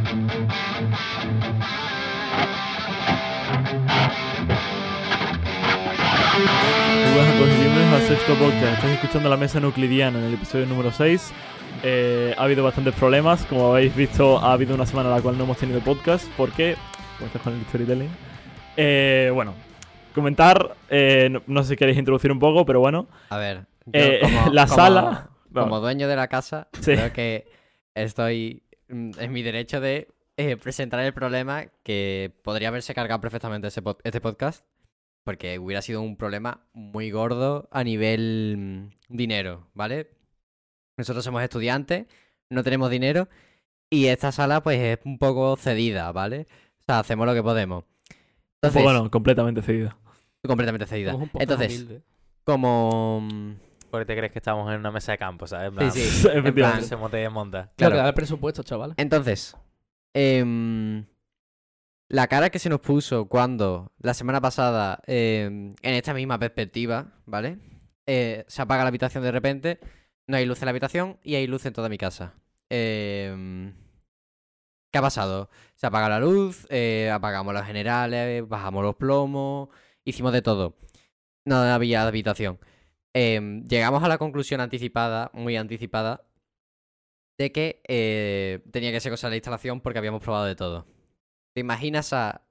A bienvenidos al sexto podcast. Estáis escuchando la mesa nuclidiana en el episodio número 6. Eh, ha habido bastantes problemas. Como habéis visto, ha habido una semana en la cual no hemos tenido podcast. ¿Por qué? Estás con el storytelling. Eh, bueno, comentar. eh, no, no sé si queréis introducir un poco, pero bueno. A ver, yo Eh, como, la como- sala- Como dueño de la casa, Sí. creo que estoy en mi derecho de eh, presentar el problema que podría haberse cargado perfectamente ese pod- este podcast. Porque hubiera sido un problema muy gordo a nivel mm, dinero, ¿vale? Nosotros somos estudiantes, no tenemos dinero y esta sala pues es un poco cedida, ¿vale? O sea, hacemos lo que podemos. Entonces, bueno, completamente cedido. completamente cedida. Entonces, humilde. como... Porque te crees que estamos en una mesa de campo, ¿sabes? En plan, Sí, sí. en plan, Se monte y desmonta. Claro, claro. que da el presupuesto, chavales. Entonces, em, la cara que se nos puso cuando la semana pasada, em, en esta misma perspectiva, ¿vale? Eh, se apaga la habitación de repente, no hay luz en la habitación y hay luz en toda mi casa. Em, ¿Qué ha pasado? Se apaga la luz, eh, apagamos los generales, bajamos los plomos, hicimos de todo. No había habitación. Em, llegamos a la conclusión anticipada, muy anticipada, de que eh, tenía que ser cosa de la instalación porque habíamos probado de todo. ¿Te imaginas a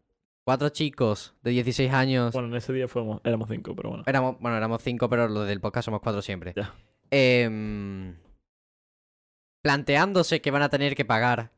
cuatro chicos de 16 años? Bueno, en ese día fuimos, éramos cinco, pero bueno. Éramos, bueno, éramos cinco, pero los del podcast somos cuatro siempre. Ya. Em, planteándose que van a tener que pagar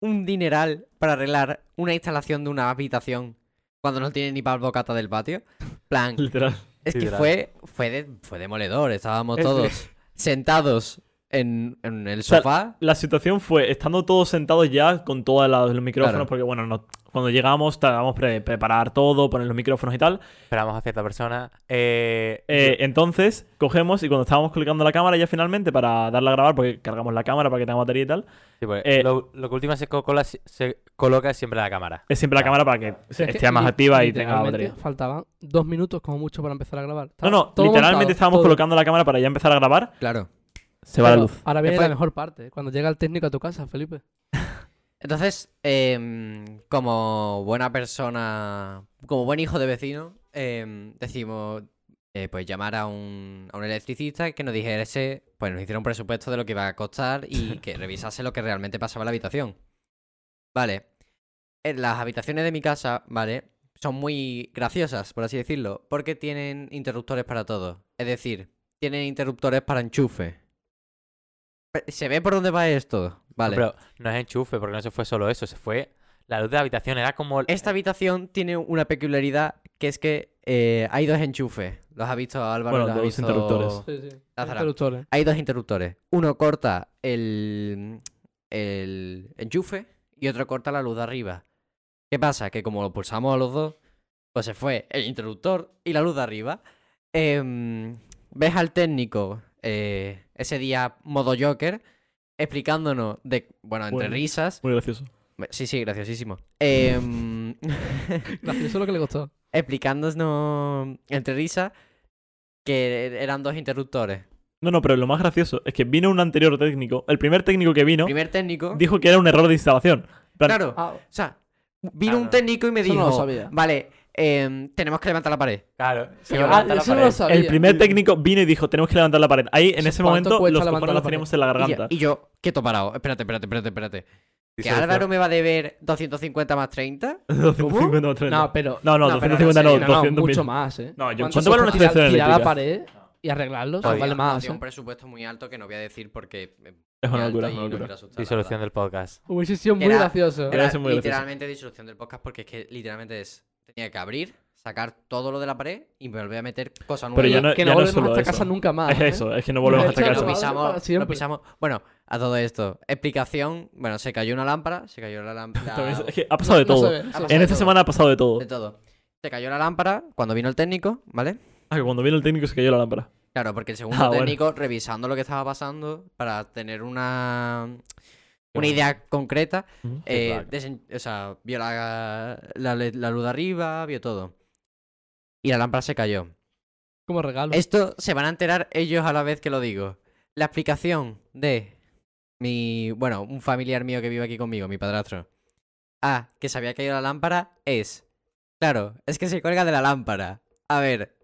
un dineral para arreglar una instalación de una habitación cuando no tienen ni para el bocata del patio. Plan, Literal. Es que fue, fue, de- fue demoledor. Estábamos Es- todos sentados en, en el sea, sofá. La situación fue estando todos sentados ya con todos los micrófonos, Claro. porque bueno, no- cuando llegamos estábamos pre preparar todo, poner los micrófonos y tal. Esperamos a cierta persona. Eh, Eh, entonces cogemos y cuando estábamos colocando la cámara ya finalmente para darla a grabar, porque cargamos la cámara para que tenga batería y tal, sí, pues, eh, lo, lo que última se, cola- se coloca es siempre la cámara. es siempre la cámara para que O sea, es esté que más activa y tenga literalmente batería. Faltaban dos minutos como mucho para empezar a grabar. No, Estaba no, literalmente montado, estábamos todo. colocando la cámara para ya empezar a grabar, Claro. Se va la Pero luz. Ahora viene fue- la mejor parte, cuando llega el técnico a tu casa, Felipe. Entonces, em, como buena persona, como buen hijo de vecino, em, decimos, eh, pues llamar a un, a un electricista que nos dijese, pues nos hiciera un presupuesto de lo que iba a costar y que revisase lo que realmente pasaba en la habitación. Vale. En las habitaciones de mi casa, ¿vale? Son muy graciosas, por así decirlo, porque tienen interruptores para todo. Es decir, tienen interruptores para enchufe. ¿Se ve por dónde va esto? Vale. Pero no es enchufe, porque no se fue solo eso, se fue. La luz de la habitación era como. el- Esta habitación tiene una peculiaridad que es que eh, hay dos enchufes. ¿Los ha visto Álvaro? Bueno, ¿Los ha dos visto interruptores. Sí, sí. Interruptores. Hay dos interruptores. Uno corta el, el enchufe y otro corta la luz de arriba. ¿Qué pasa? Que como lo pulsamos a los dos, pues se fue el interruptor y la luz de arriba. Em, ves al técnico eh, ese día modo Joker explicándonos de, bueno, entre Bueno. risas. Muy gracioso. Sí, sí, graciosísimo. Em, es lo que le costó. explicándonos entre risas que eran dos interruptores. No, no, pero lo más gracioso es que vino un anterior técnico, el primer técnico que vino, Primer técnico. dijo que era un error de instalación. Plan, Claro. Ah, O sea, vino un Claro. técnico y me Eso no dijo, lo sabía. vale, em, tenemos que levantar la pared. Claro. Ah, levanta la no pared. lo sabía. El primer técnico vino y dijo, tenemos que levantar la pared. Ahí, en ¿Eso ese momento, los cojones la los teníamos en la Y, garganta. y yo, quieto parado. Espérate, espérate, espérate, espérate. ¿Que. Álvaro me va a deber 250 más 30? 250 o 30. No, pero. No, no, No, pero 250 no, no, no, no, 200 mucho más, ¿eh. No, yo- ¿Cuánto ¿cuánto vale una instalación tirar la eléctrica? pared y arreglarlo? Eso Nos vale más, nos dio ¿eh? un presupuesto muy alto que no voy a decir porque eh, Es una locura, es y una no locura. Disolución del podcast. Hubiese sido muy Era- gracioso. Era literalmente disolución del podcast porque es que literalmente es tenía que abrir, sacar todo lo de la pared y volver a meter cosas nuevas. Pero ya no, que ya no no volvemos a esta eso. casa nunca más. Es ¿eh? eso, es que no volvemos a esta lo casa. va- pisamos, lo pisamos. Bueno, a todo esto, explicación, bueno, se cayó una lámpara, se cayó la lámpara. Es- que ha pasado de todo. ve, pasado. En de esta todo. semana ha pasado de todo. De todo. Se cayó la lámpara cuando vino el técnico, ¿vale? Ah, que cuando vino el técnico se cayó la lámpara. Claro, porque el segundo Ah, bueno. técnico, revisando lo que estaba pasando, para tener una, una idea concreta, eh, desen- o sea, vio la, la, la luz de arriba, vio todo. Y la lámpara se cayó. Como regalo. Esto se van a enterar ellos a la vez que lo digo. La explicación de mi, bueno, un familiar mío que vive aquí conmigo, mi padrastro. Ah, que se había caído la lámpara es, claro, es que se cuelga de la lámpara. A ver,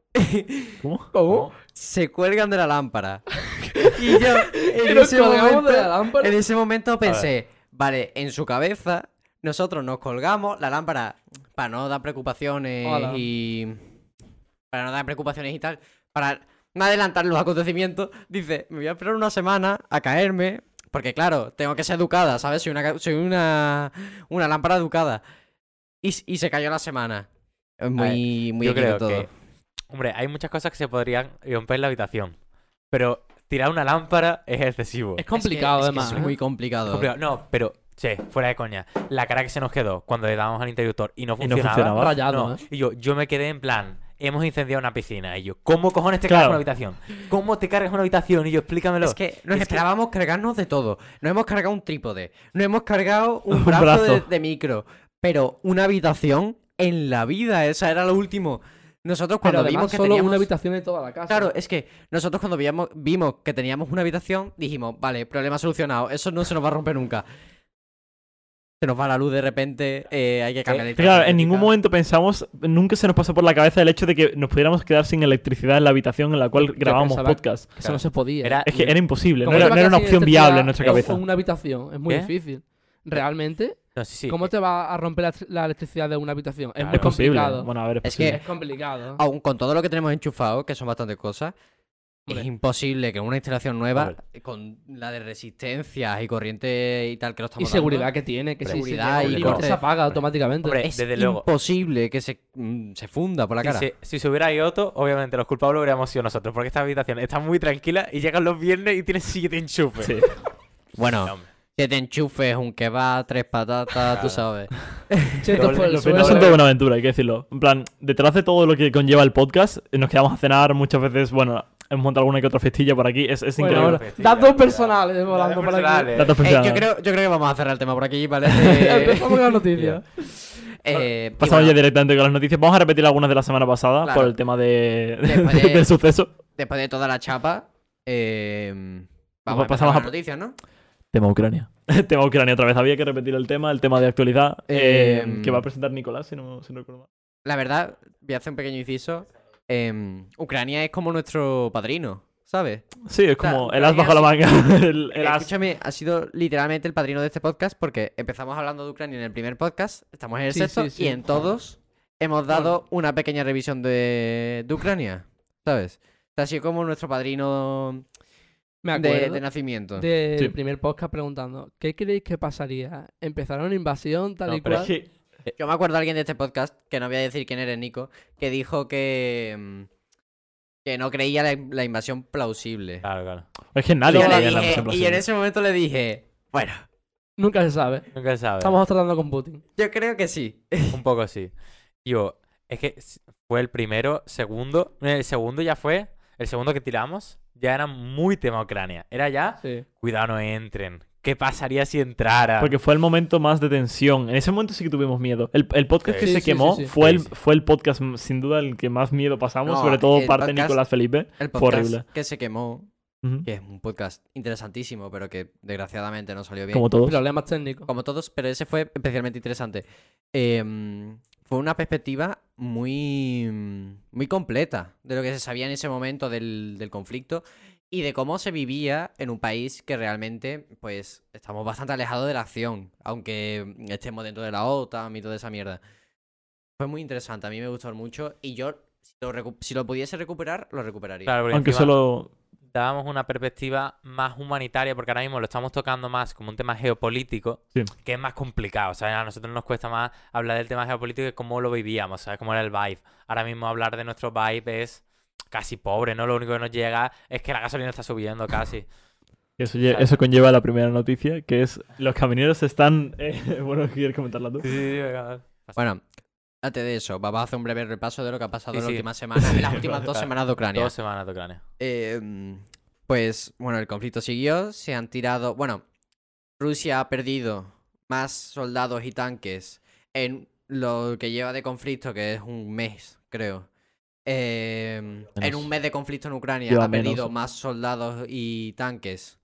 ¿Cómo? ¿Cómo? se cuelgan de la lámpara. y yo ¿Que en ese, momento, en ese pensé, vale, en su cabeza nosotros nos colgamos la lámpara para no dar preocupaciones Hola. y para no dar preocupaciones y tal, para no adelantar los acontecimientos, dice, me voy a esperar una semana a caerme, porque claro, tengo que ser educada, ¿sabes? Soy una soy una una lámpara educada. Y, se cayó la semana. Es muy muy Yo equino creo todo. que, hombre, hay muchas cosas que se podrían romper en la habitación. Pero tirar una lámpara es excesivo. Es complicado, es que además. es ¿eh? muy complicado. Complicado. No, pero, che, fuera de coña. La cara que se nos quedó cuando le dábamos al interruptor y no Y no funcionaba. funcionaba. Rayado, no. ¿eh? Y yo, yo me quedé en plan, hemos incendiado una piscina. Y yo, ¿cómo cojones te Claro. cargas una habitación? ¿Cómo te cargas una habitación? Y yo, explícamelo. Es que nos Es que- esperábamos cargarnos de todo. Nos hemos cargado un trípode. Nos hemos cargado un Un brazo, brazo. De, de micro. Pero una habitación en la vida. Esa era lo último. Nosotros cuando vimos que solo teníamos... una habitación en toda la casa. Claro, es que nosotros cuando vimos, vimos que teníamos una habitación, dijimos, vale, problema solucionado. Eso no se nos va a romper nunca. Se nos va la luz de repente, eh, hay que cambiar la Claro, en ningún momento pensamos, nunca se nos pasó por la cabeza el hecho de que nos pudiéramos quedar sin electricidad en la habitación en la cual grabábamos podcast. Eso no se podía. Era- Es que era imposible, no ¿Cómo era, no una opción viable en nuestra cabeza. En una habitación. Es muy ¿Qué? difícil. Realmente, No, sí, sí. ¿cómo te va a romper la, la electricidad de una habitación? Es Claro. muy Es complicado. Bueno, a ver, es, Es que- Es complicado. Aún con todo lo que tenemos enchufado, que son bastantes cosas, Hombre. es imposible que una instalación nueva, Hombre. con la de resistencia y corriente y tal que lo Y estamos seguridad dando, que tiene, que Seguridad y corte. se apaga automáticamente. Hombre, es desde luego. imposible que se, mm, se funda por la cara. si se hubiera ido otro, obviamente los culpables hubiéramos sido nosotros. Porque esta habitación está muy tranquila y llegan los viernes y tienes siete enchufes. Sí. Bueno, Hombre. siete enchufes, un kebab, tres patatas, tú sabes. Chetos por el Los suelo. viernes son toda una aventura, hay que decirlo. En plan, detrás de todo lo que conlleva el podcast, nos quedamos a cenar muchas veces, bueno, hemos montado alguna que otra festilla por aquí, es, es Bueno, increíble. datos personales volando por aquí. personales. Datos Eh, yo, personales. creo, yo creo que vamos a cerrar el tema por aquí, ¿vale? Eh, Empezamos con las noticias. eh, Pasamos bueno, ya directamente con las noticias. Vamos a repetir algunas de la semana pasada Claro. por el tema de, del suceso. Después de toda la chapa, eh, vamos Pues a pasamos pasar a a- las noticias, ¿no? Tema Ucrania. tema Ucrania otra vez. Había que repetir el tema, el tema de actualidad eh, Em, que va a presentar Nicolás, si no, si no recuerdo mal. La verdad, voy a hacer un pequeño inciso. em, Ucrania es como nuestro padrino, ¿sabes? Sí, es sea, como el as bajo la manga. el, el Eh, as. Escúchame, ha sido literalmente el padrino de este podcast porque empezamos hablando de Ucrania en el primer podcast, estamos en el Sí, sexto sí, sí. y en todos hemos dado una pequeña revisión de, de Ucrania, ¿sabes? O sea, ha sido como nuestro padrino Me de, acuerdo de nacimiento. del Sí. primer podcast preguntando ¿Qué creéis que pasaría? ¿Empezará una invasión tal No, y pero cual? Es que Yo me acuerdo de alguien de este podcast, que no voy a decir quién eres, Nico, que dijo que, mm, que no creía la, la invasión plausible. Claro, claro. es que nadie creía la invasión y en ese momento le dije, bueno, Nunca se sabe. Nunca se sabe. Estamos tratando con Putin. yo creo que sí. Un poco así. Yo, es que fue el primero, segundo. El segundo ya fue. El segundo que tiramos ya era muy tema Ucrania. Era ya, Sí. cuidado, no entren. ¿Qué pasaría si entrara? Porque fue el momento más de tensión. En ese momento sí que tuvimos miedo. El, el podcast Sí. que Sí, se sí, quemó sí, sí. Fue, el, fue el podcast, mm, sin duda, el que más miedo pasamos. No, sobre todo el parte de Nicolás Felipe. El Fue podcast horrible. que se quemó, que es un podcast interesantísimo, pero que desgraciadamente no salió bien. Como todos. Problemas técnicos. Como todos, pero ese fue especialmente interesante. Em, fue una perspectiva muy, muy completa de lo que se sabía en ese momento del, del conflicto y de cómo se vivía en un país que realmente, pues, estamos bastante alejados de la acción, aunque estemos dentro de la OTAN y toda esa mierda. Fue muy interesante, a mí me gustó mucho y yo, si lo, si lo pudiese recuperar, lo recuperaría. Claro, Aunque encima solo. Dábamos una perspectiva más humanitaria, porque ahora mismo lo estamos tocando más como un tema geopolítico, Sí. que es más complicado. ¿sabes? A nosotros nos cuesta más hablar del tema geopolítico y cómo lo vivíamos, ¿sabes? Cómo era el vibe. Ahora mismo hablar de nuestro vibe es casi pobre, ¿no? Lo único que nos llega es que la gasolina está subiendo casi. Eso, eso conlleva la primera noticia, que es los camioneros están... eh, bueno, ¿quieres comentarla tú? Sí, sí, sí, venga. Bueno, antes de eso, vamos a hacer un breve repaso de lo que ha pasado Sí, en las sí. últimas semanas, en las últimas dos semanas de Ucrania. Dos semanas de Ucrania. Eh, pues bueno, el conflicto siguió, se han tirado, bueno, Rusia ha perdido más soldados y tanques en lo que lleva de conflicto, que es un mes, creo. Eh, en un mes de conflicto en Ucrania ha perdido menos. más soldados y tanques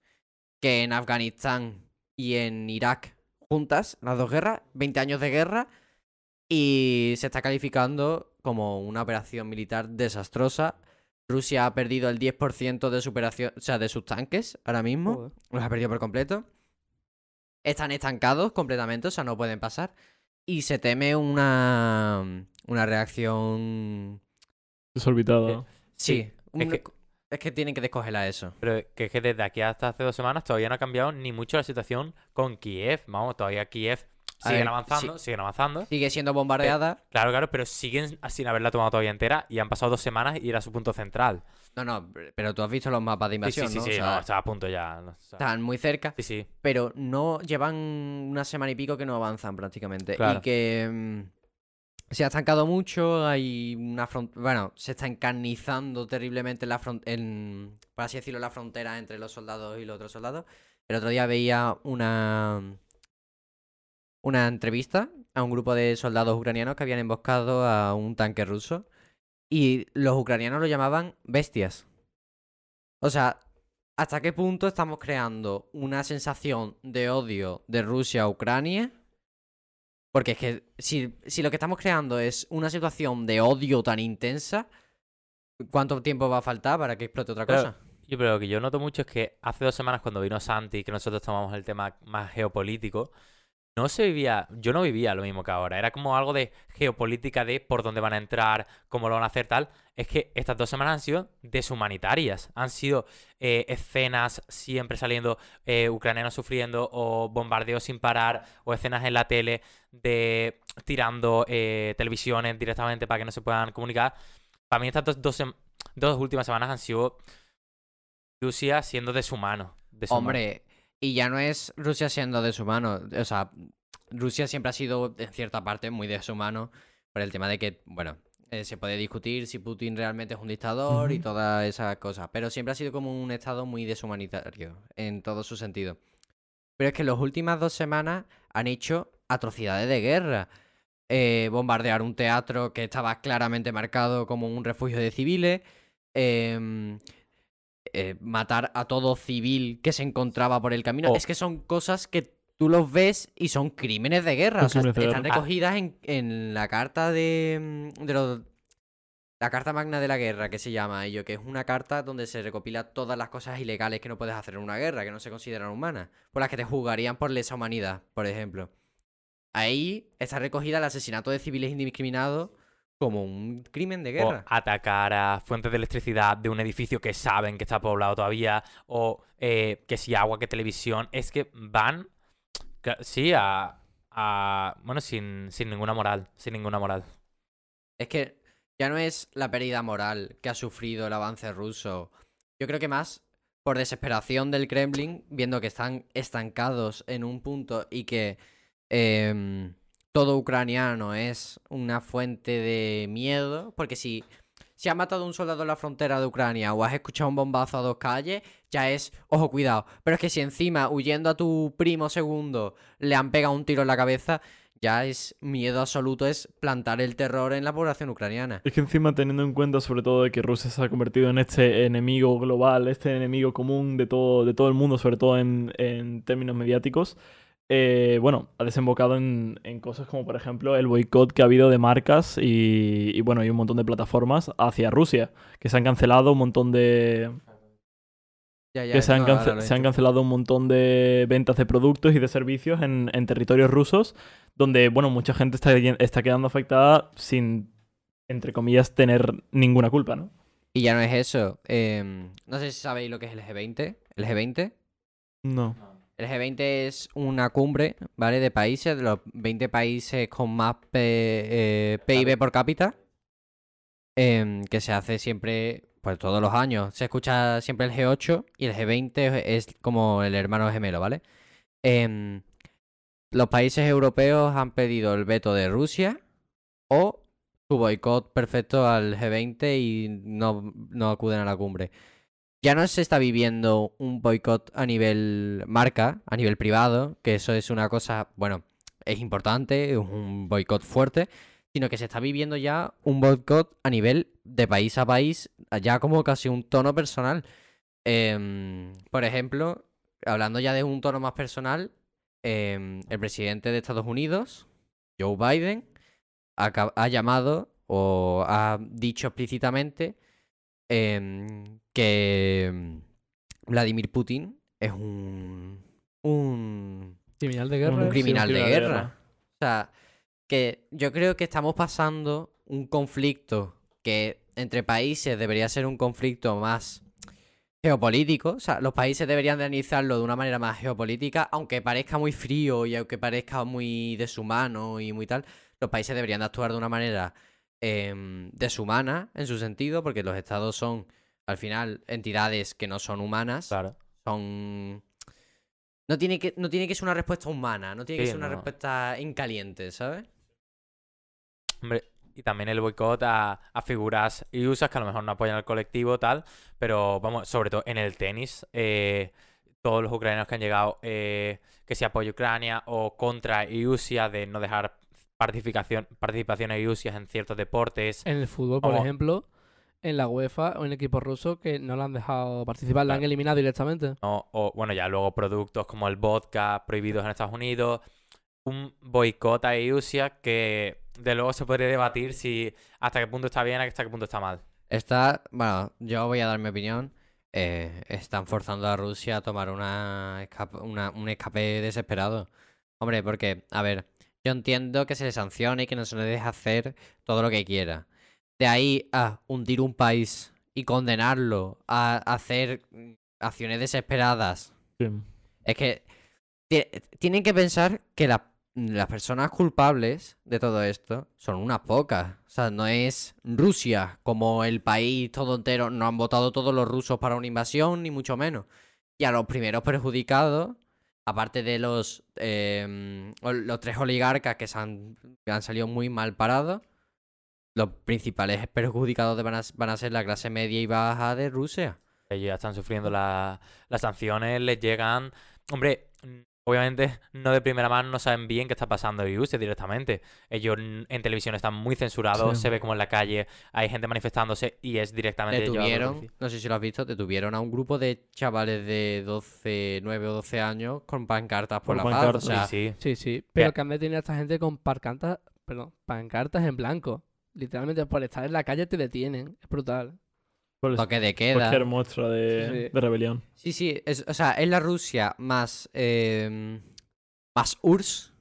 que en Afganistán y en Irak juntas, las dos guerras, 20 años de guerra, y se está calificando como una operación militar desastrosa. Rusia ha perdido el 10% de su operación, o sea, de sus tanques ahora mismo. Joder. Los ha perdido por completo. Están estancados completamente, o sea, no pueden pasar. Y se teme una, una reacción... Desorbitada. Sí, es un- que- es que tienen que descongelar eso. Pero que es que desde aquí hasta hace dos semanas todavía no ha cambiado ni mucho la situación con Kiev. Vamos, todavía Kiev A siguen ver, avanzando, siguen avanzando. Sigue siendo bombardeada. Claro, claro, pero siguen sin haberla tomado todavía entera y han pasado dos semanas y era su punto central. No, no, pero tú has visto los mapas de Sí, sí, invasión, sí, ¿no? sí, O sea, no, está a punto ya. no, o sea, están muy cerca, sí, sí. pero no llevan una semana y pico que no avanzan prácticamente. Claro. Y que mm, se ha estancado mucho, hay una frontera... Bueno, se está encarnizando terriblemente la fron- en, por así decirlo, la frontera entre los soldados y los otros soldados. El otro día veía una... Una entrevista a un grupo de soldados ucranianos que habían emboscado a un tanque ruso. Y los ucranianos lo llamaban bestias. O sea, ¿hasta qué punto estamos creando una sensación de odio de Rusia a Ucrania? Porque es que si, si lo que estamos creando es una situación de odio tan intensa, ¿cuánto tiempo va a faltar para que explote otra cosa? Yo, pero lo que yo noto mucho es que hace dos semanas cuando vino Santi, que nosotros tomamos el tema más geopolítico, no se vivía, yo no vivía lo mismo que ahora. Era como algo de geopolítica de por dónde van a entrar, cómo lo van a hacer, tal. Es que estas dos semanas han sido deshumanitarias. Han sido eh, escenas siempre saliendo eh, ucranianos sufriendo o bombardeos sin parar o escenas en la tele de tirando eh, televisiones directamente para que no se puedan comunicar. Para mí estas dos, últimas semanas han sido Rusia siendo deshumano. deshumano. Hombre, y ya no es Rusia siendo deshumano. O sea, Rusia siempre ha sido, en cierta parte, muy deshumano por el tema de que, bueno, eh, se puede discutir si Putin realmente es un dictador y todas esas cosas. Pero siempre ha sido como un estado muy deshumanitario, en todo su sentido. Pero es que las últimas dos semanas han hecho atrocidades de guerra. Eh, bombardear un teatro que estaba claramente marcado como un refugio de civiles. em, eh, matar a todo civil que se encontraba por el camino. Oh. Es que son cosas que tú los ves y son crímenes de guerra. O sea, están recogidas en, en la carta de, mm, de los... La carta magna de la guerra, que se llama ello, que es una carta donde se recopila todas las cosas ilegales que no puedes hacer en una guerra, que no se consideran humanas, por las que te juzgarían por lesa humanidad, por ejemplo. Ahí está recogida el asesinato de civiles indiscriminados como un crimen de O guerra. atacar a fuentes de electricidad de un edificio que saben que está poblado todavía. O eh, que si agua, que televisión. Es que van. Sí, a. a- bueno, sin, sin ninguna moral. Sin ninguna moral. Es que ya no es la pérdida moral que ha sufrido el avance ruso. Yo creo que más por desesperación del Kremlin, viendo que están estancados en un punto y que em, todo ucraniano es una fuente de miedo. Porque si, si has matado a un soldado en la frontera de Ucrania o has escuchado un bombazo a dos calles, ya es, ojo, cuidado. Pero es que si encima, huyendo a tu primo segundo, le han pegado un tiro en la cabeza, ya es miedo absoluto, es plantar el terror en la población ucraniana. Es que encima teniendo en cuenta sobre todo de que Rusia se ha convertido en este enemigo global, este enemigo común de todo, de todo el mundo, sobre todo en, en términos mediáticos, eh, bueno, ha desembocado en, en cosas como por ejemplo el boicot que ha habido de marcas y, y, bueno, hay un montón de plataformas hacia Rusia, que se han cancelado un montón de... Ya, ya, que se han, cance- se cancelado un montón de ventas de productos y de servicios en, en territorios rusos, donde, bueno, mucha gente está, está quedando afectada sin, entre comillas, tener ninguna culpa, ¿no? Y ya no es eso. em, no sé si sabéis lo que es el G20. ¿El G20? No. El G20 es una cumbre, ¿vale? De países, de los 20 países con más P- eh, PIB por cápita. em, que se hace siempre, pues todos los años. Se escucha siempre el G8 y el G20 es, es como el hermano gemelo, ¿vale? Em, los países europeos han pedido el veto de Rusia o su boicot perfecto al G20 y no, no acuden a la cumbre. Ya no se está viviendo un boicot a nivel marca, a nivel privado, que eso es una cosa, bueno, es importante, es un boicot fuerte, sino que se está viviendo ya un boicot a nivel de país a país, ya como casi un tono personal. Em, por ejemplo, hablando ya de un tono más personal, em, el presidente de Estados Unidos, Joe Biden, ha llamado o ha dicho explícitamente em, que em, Vladimir Putin es un, un Criminal de guerra. Un sí. criminal de guerra. O sea, que yo creo que estamos pasando un conflicto que entre países debería ser un conflicto más geopolítico. O sea, los países deberían de analizarlo de una manera más geopolítica, aunque parezca muy frío y aunque parezca muy deshumano y muy tal, los países deberían de actuar de una manera deshumana en su sentido, porque los estados son, al final, entidades que no son humanas Claro. son. No tiene que, no tiene que ser una respuesta humana, no tiene que ser una no. respuesta en caliente, ¿sabes? Hombre, y también el boicot a, a figuras y usas que a lo mejor no apoyan al colectivo, tal, pero vamos, sobre todo en el tenis, eh, todos los ucranianos que han llegado, eh, que se apoya Ucrania o contra Iusia de no dejar participación, participación a Iusias en ciertos deportes. En el fútbol, por ejemplo, en la UEFA o en equipos rusos que no lo han dejado participar, la han Claro. eliminado directamente. ¿no? O bueno, ya luego productos como el vodka prohibidos en Estados Unidos. Un boicot a Iusia que de luego se podría debatir si hasta qué punto está bien, hasta qué punto está mal. Está. Bueno, yo voy a dar mi opinión. eh, están forzando a Rusia a tomar una, escap- una- un escape desesperado. Hombre, porque, a ver, yo entiendo que se le sancione y que no se le deje hacer todo lo que quiera. De ahí a hundir un país y condenarlo a hacer acciones desesperadas Sí. Es que ti- tienen que pensar que la- las personas culpables de todo esto son unas pocas. O sea, no es Rusia como el país todo entero. No han votado todos los rusos para una invasión, ni mucho menos. Y a los primeros perjudicados, aparte de los, o- los tres oligarcas que se han, han salido muy mal parados, los principales perjudicados van a, van a ser la clase media y baja de Rusia. Ellos ya están sufriendo la- las sanciones, les llegan. Hombre, obviamente no de primera mano no saben bien qué está pasando en Rusia directamente. Ellos en televisión están muy censurados, Sí. se ve como en la calle hay gente manifestándose y es directamente Detuvieron, no sé si lo has visto, detuvieron a un grupo de chavales de 12, 9 o 12 años con pancartas por la paz. pancartas. O sea, Sí, sí. Sí, sí. Pero que han detenido a esta gente con pancartas, perdón, pancartas en blanco. Literalmente por estar en la calle te detienen. Es brutal. Toque de queda. cualquier muestra de, Sí, sí. de rebelión. Sí, sí, es- o sea, es la Rusia más, eh, más URSS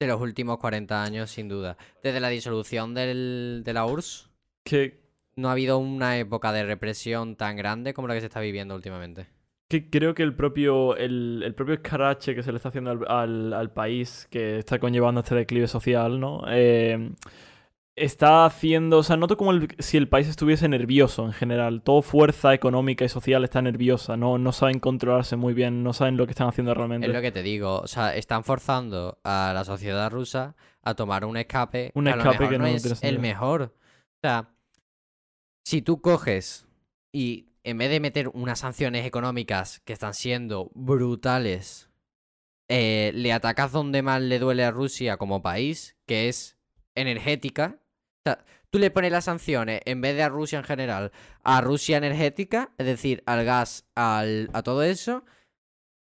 de los últimos 40 años, sin duda. Desde la disolución del, de la URSS, Que, no ha habido una época de represión tan grande como la que se está viviendo últimamente. que creo que el propio, el, el propio escarache que se le está haciendo al, al- al país, que está conllevando este declive social, ¿no? Eh, está haciendo, o sea, noto como el- si el país estuviese nervioso en general. Todo fuerza económica y social está nerviosa, no, no saben controlarse muy bien, no saben lo que están haciendo realmente. Es lo que te digo, o sea, están forzando a la sociedad rusa a tomar un escape, Un que a lo escape mejor que no no es el mejor. O sea, si tú coges y en vez de meter unas sanciones económicas que están siendo brutales, eh, le atacas donde más le duele a Rusia como país, que es energética. Sea, tú le pones las sanciones en vez de a Rusia en general, a Rusia energética, es decir, al gas, al, a todo eso,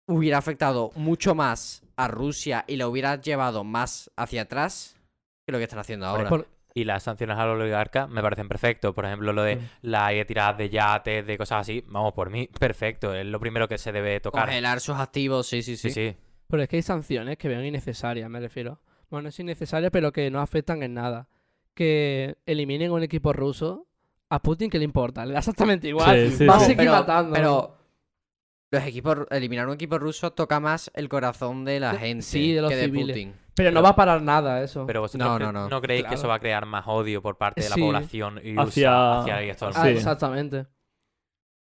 hubiera afectado mucho más a Rusia y lo hubiera llevado más hacia atrás que lo que están haciendo ahora. Por- Y las sanciones a los oligarcas me parecen perfecto. Por ejemplo, lo de Mm. la tiradas de yates, de cosas así. Vamos, por mí, perfecto. Es lo primero que se debe tocar. Congelar sus activos, sí, sí, sí. Sí, sí. Pero es que hay sanciones que veo innecesarias, me refiero. Bueno, no es innecesaria, pero que no afectan en nada. Que eliminen un equipo ruso, a Putin que le importa, le da exactamente igual. Sí, sí, Va a seguir pero, matando. pero los equipos, eliminar un equipo ruso toca más el corazón de la gente sí, de los que de civiles. Putin. Pero no va a parar nada eso. Pero vosotros No, cre- no, no. creéis que eso va a crear más odio por parte de la Sí. población y Hacia- hacia el Ah, sí. exactamente.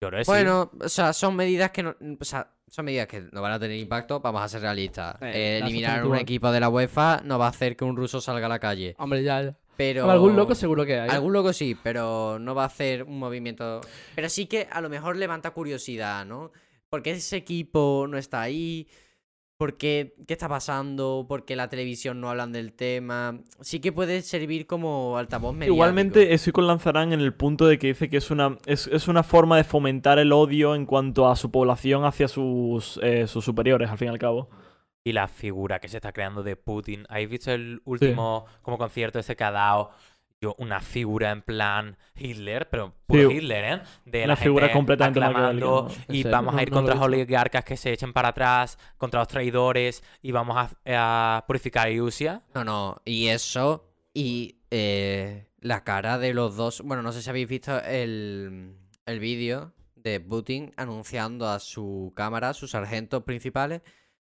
Yo creo que sí. Bueno, o sea, son medidas que no, o sea, son medidas que no van a tener impacto, vamos a ser realistas. Eh, Eh, eliminar un equipo de la UEFA no va a hacer que un ruso salga a la calle. Hombre, ya, ya. Pero Algún loco seguro que hay. Algún loco sí, pero no va a hacer un movimiento. Pero sí que a lo mejor levanta curiosidad, ¿no? ¿Por qué ese equipo no está ahí? por qué, qué está pasando, por qué la televisión no hablan del tema. Sí que puede servir como altavoz mediático. Igualmente estoy con Lanzarán en el punto de que dice que es una, es, es una forma de fomentar el odio en cuanto a su población hacia sus, eh, sus superiores, al fin y al cabo. Y la figura que se está creando de Putin. ¿Habéis visto el último como concierto ese que ha dado? Yo, una figura en plan Hitler, pero puro Sí. Hitler, ¿eh? De Una la figura gente completamente aclamando y vamos a ir no contra los oligarcas que se echen para atrás, contra los traidores y vamos a, a purificar a Rusia. No, no, y eso, y eh, la cara de los dos. Bueno, no sé si habéis visto el, el vídeo de Putin anunciando a su cámara, a sus sargentos principales,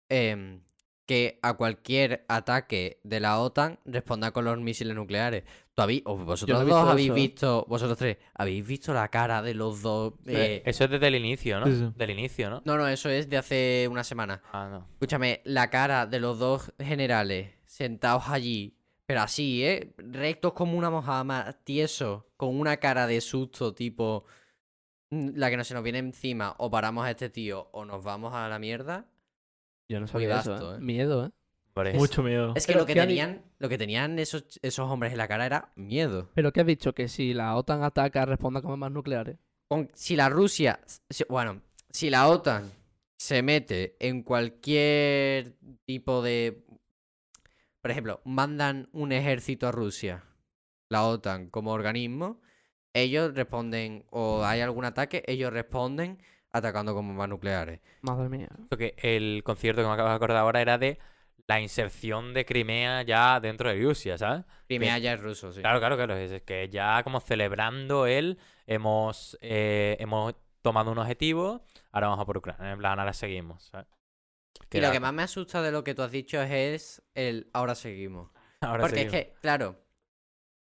em, que a cualquier ataque de la OTAN responda con los misiles nucleares. ¿Tú habéis, o vosotros no dos visto habéis eso. visto, vosotros tres, habéis visto la cara de los dos? eh, Eso es desde el inicio, ¿no? Sí, sí. Del inicio, ¿no? No, no, eso es de hace una semana. Ah, no. Escúchame, la cara de los dos generales sentados allí, pero así, ¿eh? Rectos como una mojama, tiesos, con una cara de susto, tipo mm, la que no se nos viene encima, o paramos a este tío o nos vamos a la mierda. Yo no sabía eso, gasto, ¿eh? ¿eh? Miedo, ¿eh? Eso. Mucho miedo. Es que Pero lo que ¿qué ha di- tenían, lo que tenían esos, esos hombres en la cara era miedo. Pero ¿qué has dicho? Que si la OTAN ataca, responda con armas nucleares. Con- si la Rusia, si- bueno, si la OTAN se mete en cualquier tipo de, por ejemplo, mandan un ejército a Rusia, la OTAN como organismo, ellos responden, o hay algún ataque, ellos responden atacando con bombas nucleares. Madre mía. que el concierto que me acabo de acordar ahora era de la inserción de Crimea ya dentro de Rusia, ¿sabes? Crimea ya es ruso, sí. Claro, claro, claro. Es que ya como celebrando él, hemos, eh, hemos tomado un objetivo, ahora vamos a por Ucrania. En plan, ahora seguimos, ¿sabes? Y lo era- que más me asusta de lo que tú has dicho es el ahora seguimos. ahora Porque seguimos. es que, claro,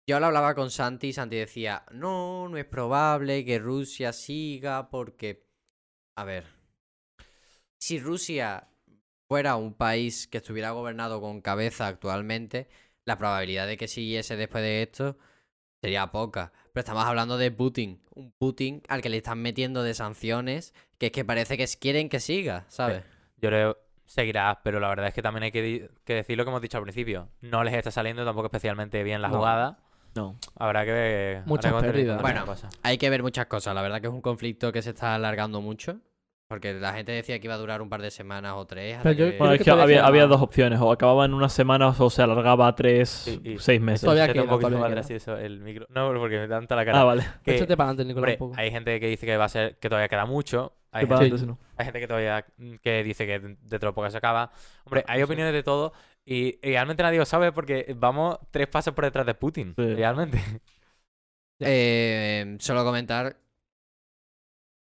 yo lo hablaba con Santi y Santi decía, no, no es probable que Rusia siga porque, a ver, si Rusia fuera un país que estuviera gobernado con cabeza actualmente, la probabilidad de que siguiese después de esto sería poca. Pero estamos hablando de Putin, un Putin al que le están metiendo de sanciones que es que parece que quieren que siga, ¿sabes? Yo creo seguirá, pero la verdad es que también hay que, decir lo que hemos dicho al principio. No les está saliendo tampoco especialmente bien la No. jugada. No. Habrá que ver. Muchas habrá que ver pérdidas. Bueno, cosas. Hay que ver muchas cosas. La verdad que es un conflicto que se está alargando mucho. Porque la gente decía que iba a durar un par de semanas o tres. hasta Pero yo que- Bueno, es que había, queda había dos opciones, o acababa en unas semanas o se alargaba a tres, y- seis meses. Todavía Échate un queda, poquito todavía más queda. gracioso el micro. No, porque me dan toda la cara. Ah, vale. Que- Échate para adelante, Nicolás, hombre, un poco. hay gente que dice que va a ser que todavía queda mucho. Hay ¿Qué pasa gente, hay que todavía mm, que dice que dentro de poco se acaba. Hombre, hay sí. opiniones de todo y, y realmente nadie lo sabe porque vamos tres pasos por detrás de Putin. Sí. Realmente. Eh, solo comentar.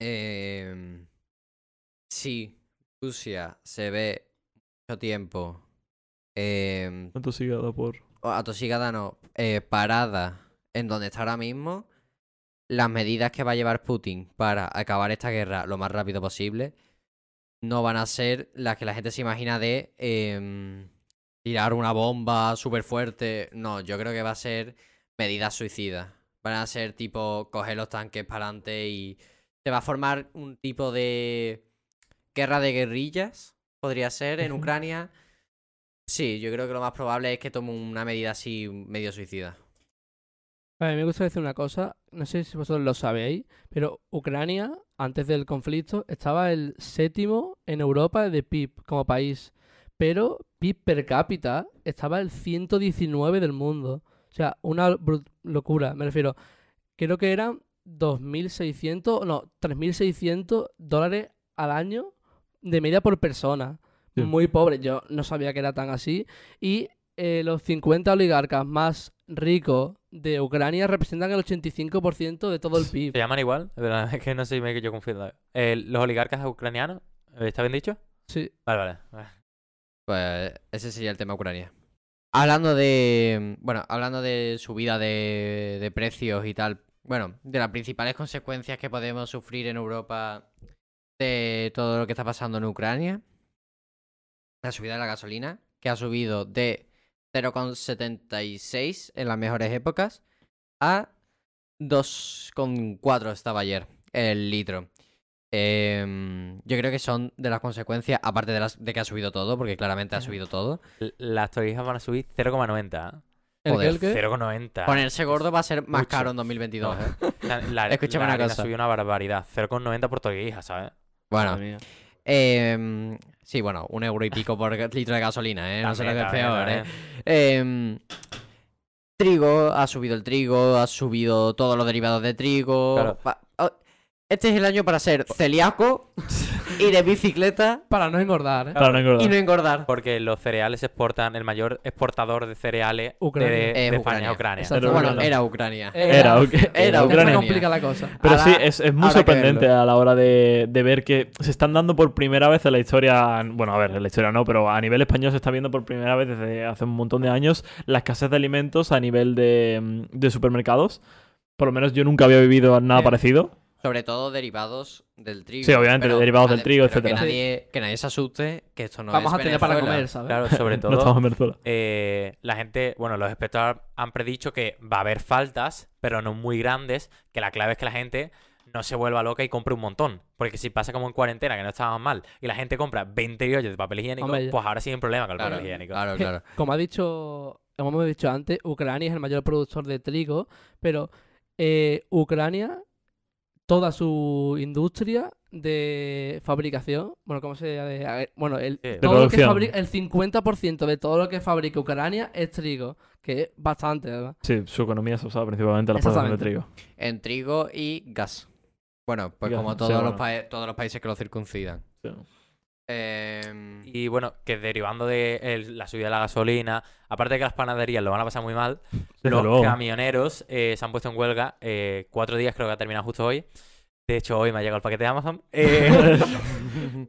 eh, si Rusia se ve mucho tiempo eh, ¿Cuánto sigue dado por...? atosigada, no, eh, parada en donde está ahora mismo, las medidas que va a llevar Putin para acabar esta guerra lo más rápido posible no van a ser las que la gente se imagina de em, tirar una bomba súper fuerte. No, yo creo que va a ser medidas suicidas. Van a ser tipo coger los tanques para adelante y se va a formar un tipo de guerra de guerrillas, podría ser, en. Ucrania. Sí, yo creo que lo más probable es que tome una medida así medio suicida. A mí me gusta decir una cosa, no sé si vosotros lo sabéis, pero Ucrania, antes del conflicto, estaba el séptimo en Europa de PIB como país, pero PIB per cápita estaba el 119 del mundo. O sea, una locura, me refiero. Creo que eran 2.600, no, 3.600 dólares al año de media por persona. Sí. Muy pobre, yo no sabía que era tan así. Y eh, los 50 oligarcas más ricos de Ucrania representan el 85% de todo el ¿Se PIB. llaman igual? Es que no sé, me que yo. Eh, ¿Los oligarcas ucranianos? ¿Está bien dicho? Sí. Vale, vale. vale. Pues ese sería el tema Ucrania. Hablando de. Bueno, hablando de subida de, de precios y tal. Bueno, de las principales consecuencias que podemos sufrir en Europa de todo lo que está pasando en Ucrania. La subida de la gasolina, que ha subido de 0,76 en las mejores épocas a 2,4 estaba ayer el litro. Em, yo creo que son de las consecuencias, aparte de, las, de que ha subido todo, porque claramente ha subido todo. Las torrijas van a subir 0,90. ¿eh? ¿El Joder, qué, el qué? 0,90. Ponerse gordo va a ser más Mucho. caro en 2022, ¿eh? O sea, La, Escúchame la una cosa. subió una barbaridad. 0,90 por torrija, ¿sabes? Bueno, em, sí, bueno, un euro y pico por litro de gasolina, ¿eh? No sé lo que es peor, también, ¿eh? Em, trigo, ha subido el trigo, ha subido todos los derivados de trigo. Claro. Este es el año para ser celíaco, ir de bicicleta Para no engordar, ¿eh? Para no engordar. y no engordar. Porque los cereales se exportan, el mayor exportador de cereales Ucrania. de, de Es España Ucrania. es Ucrania. Exacto. Pero Bueno, Ucrania. era Ucrania. Era, ok. Era se Ucrania. complica la cosa. Pero Ahora- sí, es, es muy habrá que sorprendente verlo. a la hora de, de ver que se están dando por primera vez en la historia, bueno, a ver, en la historia no, pero a nivel español se está viendo por primera vez desde hace un montón de años la escasez de alimentos a nivel de, de supermercados. Por lo menos yo nunca había vivido nada Eh, parecido. Sobre todo derivados del trigo. Sí, obviamente, derivados del trigo, etcétera. Que nadie, que nadie se asuste, que esto no Vamos es a tener para comer, ¿sabes? Claro, sobre No estamos todo, en Venezuela. eh, la gente, bueno, los expertos han predicho que va a haber faltas, pero no muy grandes, que la clave es que la gente no se vuelva loca y compre un montón. Porque si pasa como en cuarentena, que no estábamos mal, y la gente compra 20 rollos de papel higiénico, Hombre, pues ahora sí hay un problema con el Claro, papel higiénico. claro, claro. Como ha dicho, como hemos dicho antes, Ucrania es el mayor productor de trigo, pero eh, Ucrania, toda su industria de fabricación, bueno, ¿cómo se llama? Bueno, el, Sí. Todo lo que fabrica, el 50% de todo lo que fabrica Ucrania es trigo, que es bastante, ¿verdad? Sí, su economía se usaba principalmente en la producción de trigo. En trigo y gas. Bueno, pues Gas, como todos, los bueno. todos los países que lo circuncidan. Sí. Em, Y bueno, que derivando de el- la subida de la gasolina, aparte de que las panaderías lo van a pasar muy mal, Desde los luego. camioneros eh, se han puesto en huelga. eh, cuatro días creo que ha terminado justo hoy. De hecho, hoy me ha llegado el paquete de Amazon. Eh,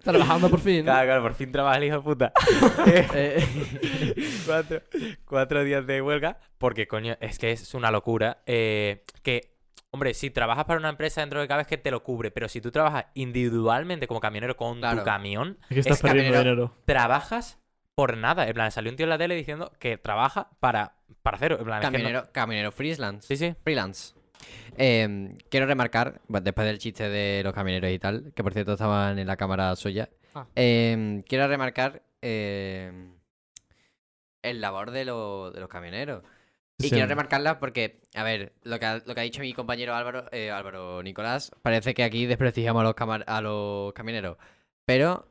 Trabajando por fin. claro, claro, por fin trabaja el hijo de puta. Eh, eh, cuatro, cuatro días de huelga. Porque, coño, es que es una locura. eh, que, hombre, si trabajas para una empresa dentro de cada vez que te lo cubre, pero si tú trabajas individualmente como camionero con Claro. tu camión, Es que estás es perdiendo camionero. dinero. trabajas por nada. En plan, salió un tío en la tele diciendo que trabaja para, para cero. En plan, es que no- camionero, camionero freelance. Sí, sí. Freelance. Em, quiero remarcar, bueno, después del chiste de los camioneros y tal, que por cierto estaban en la cámara suya, Ah. em, quiero remarcar em, el labor de, lo- de los camioneros. Y Sí. quiero remarcarla porque, a ver, lo que ha, lo que ha dicho mi compañero Álvaro, eh, Álvaro Nicolás, parece que aquí desprestigiamos a los, camar- a los camioneros. Pero,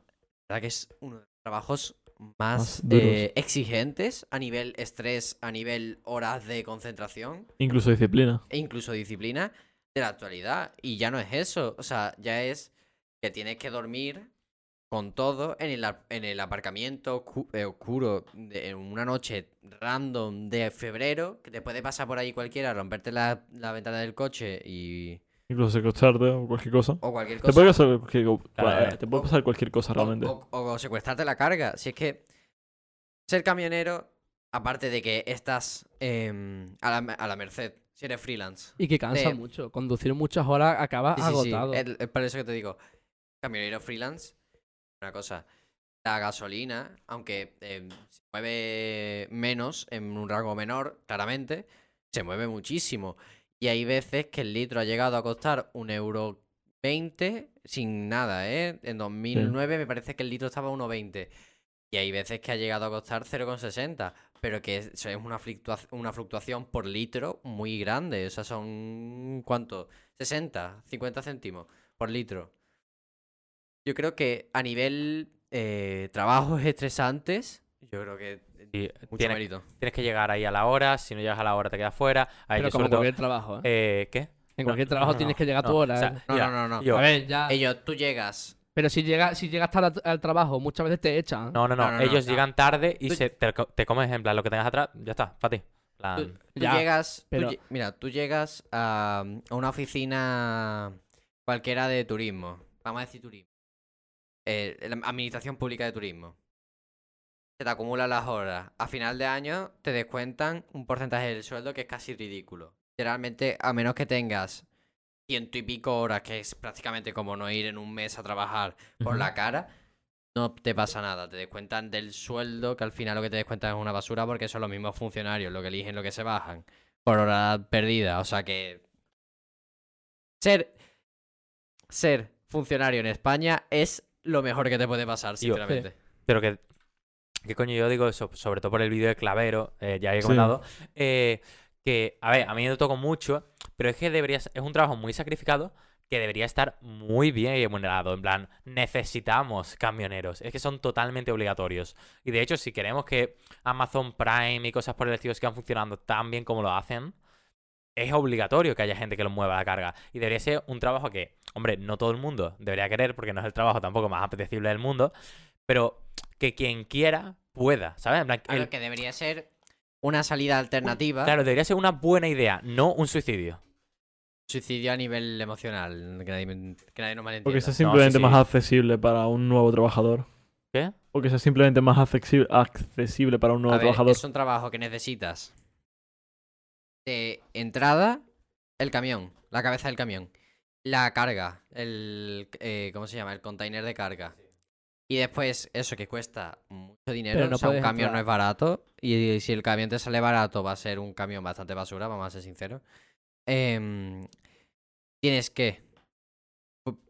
la verdad que es uno de los trabajos más eh, exigentes a nivel estrés, a nivel horas de concentración Incluso disciplina. e incluso disciplina de la actualidad. Y ya no es eso, o sea, ya es que tienes que dormir con todo en el, en el aparcamiento oscu- eh, oscuro de en una noche random de febrero, que te puede pasar por ahí cualquiera, romperte la, la ventana del coche y... Incluso secuestrarte o cualquier cosa. o cualquier Te cosa. puede pasar cualquier, co- Claro, te puede pasar cualquier cosa realmente. O, o secuestrarte la carga. Si es que ser camionero, aparte de que estás em, a, la, a la merced, si eres freelance. Y que cansa de- mucho. Conducir muchas horas acaba Sí, sí, sí, agotado. Es, es por eso que te digo, camionero freelance, una cosa, la gasolina, aunque em, se mueve menos, en un rango menor, claramente, se mueve muchísimo. Y hay veces que el litro ha llegado a costar un euro 20 sin nada, ¿eh? En 2009 me parece que el litro estaba a 1,20. Y hay veces que ha llegado a costar 0,60. Pero que eso es una, fluctua- una fluctuación por litro muy grande. O sea, son. ¿Cuánto? 60, 50 céntimos por litro. Yo creo que a nivel eh, trabajos estresantes, yo creo que Y mucho tienes, mérito. tienes que llegar ahí a la hora. Si no llegas a la hora, te quedas fuera. Ahí Pero como cualquier trabajo, ¿eh? eh, ¿Qué? En cualquier trabajo no, tienes que llegar a tu hora. o sea, ¿eh? No, no, no, no. yo- A ver, ya. Ellos, tú llegas. Pero si llegas si llegas tarde al, trabajo, muchas veces te echan. No, no, no. No, no, no, Ellos no. llegan tarde y Tú- se, te, te comes en plan lo que tengas atrás. Ya está, para ti. Tú, Plan, tú Ya, llegas. pero- mira, tú llegas a, a una oficina cualquiera de turismo. Vamos a decir turismo. Eh, la Administración Pública de Turismo. Se te acumulan las horas. A final de año te descuentan un porcentaje del sueldo que es casi ridículo. Literalmente, a menos que tengas ciento y pico horas, que es prácticamente como no ir en un mes a trabajar por la cara, no te pasa nada. Te descuentan del sueldo, que al final lo que te descuentan es una basura porque son los mismos funcionarios lo que eligen, lo que se bajan por hora perdida. O sea que. Ser. Ser funcionario en España es lo mejor que te puede pasar, sinceramente. Pero que. ¿Qué coño yo digo eso? Sobre todo por el vídeo de Clavero, eh, ya he Sí. comentado. eh, que, a ver, a mí me tocó mucho, pero es que debería, es un trabajo muy sacrificado que debería estar muy bien remunerado. En plan, necesitamos camioneros. Es que son totalmente obligatorios. Y de hecho, si queremos que Amazon Prime y cosas por el estilo sigan funcionando tan bien como lo hacen, es obligatorio que haya gente que lo mueva la carga. Y debería ser un trabajo que, hombre, no todo el mundo debería querer, porque no es el trabajo tampoco más apetecible del mundo, pero que quien quiera pueda, ¿sabes? En plan, Claro el- que debería ser una salida alternativa. claro, debería ser una buena idea, no un suicidio. Suicidio a nivel emocional, que nadie, que nadie nos malentienda. Porque sea sí, simplemente sí. más accesible para un nuevo trabajador. ¿Qué? O que sea simplemente más accesible, accesible para un nuevo A ver, trabajador. es un trabajo que necesitas de entrada, el camión, la cabeza del camión, la carga, el, eh, ¿cómo se llama? El container de carga. Y después, eso que cuesta mucho dinero, no o sea, un camión no es barato, y si el camión te sale barato, va a ser un camión bastante basura, vamos a ser sinceros. Em, tienes que,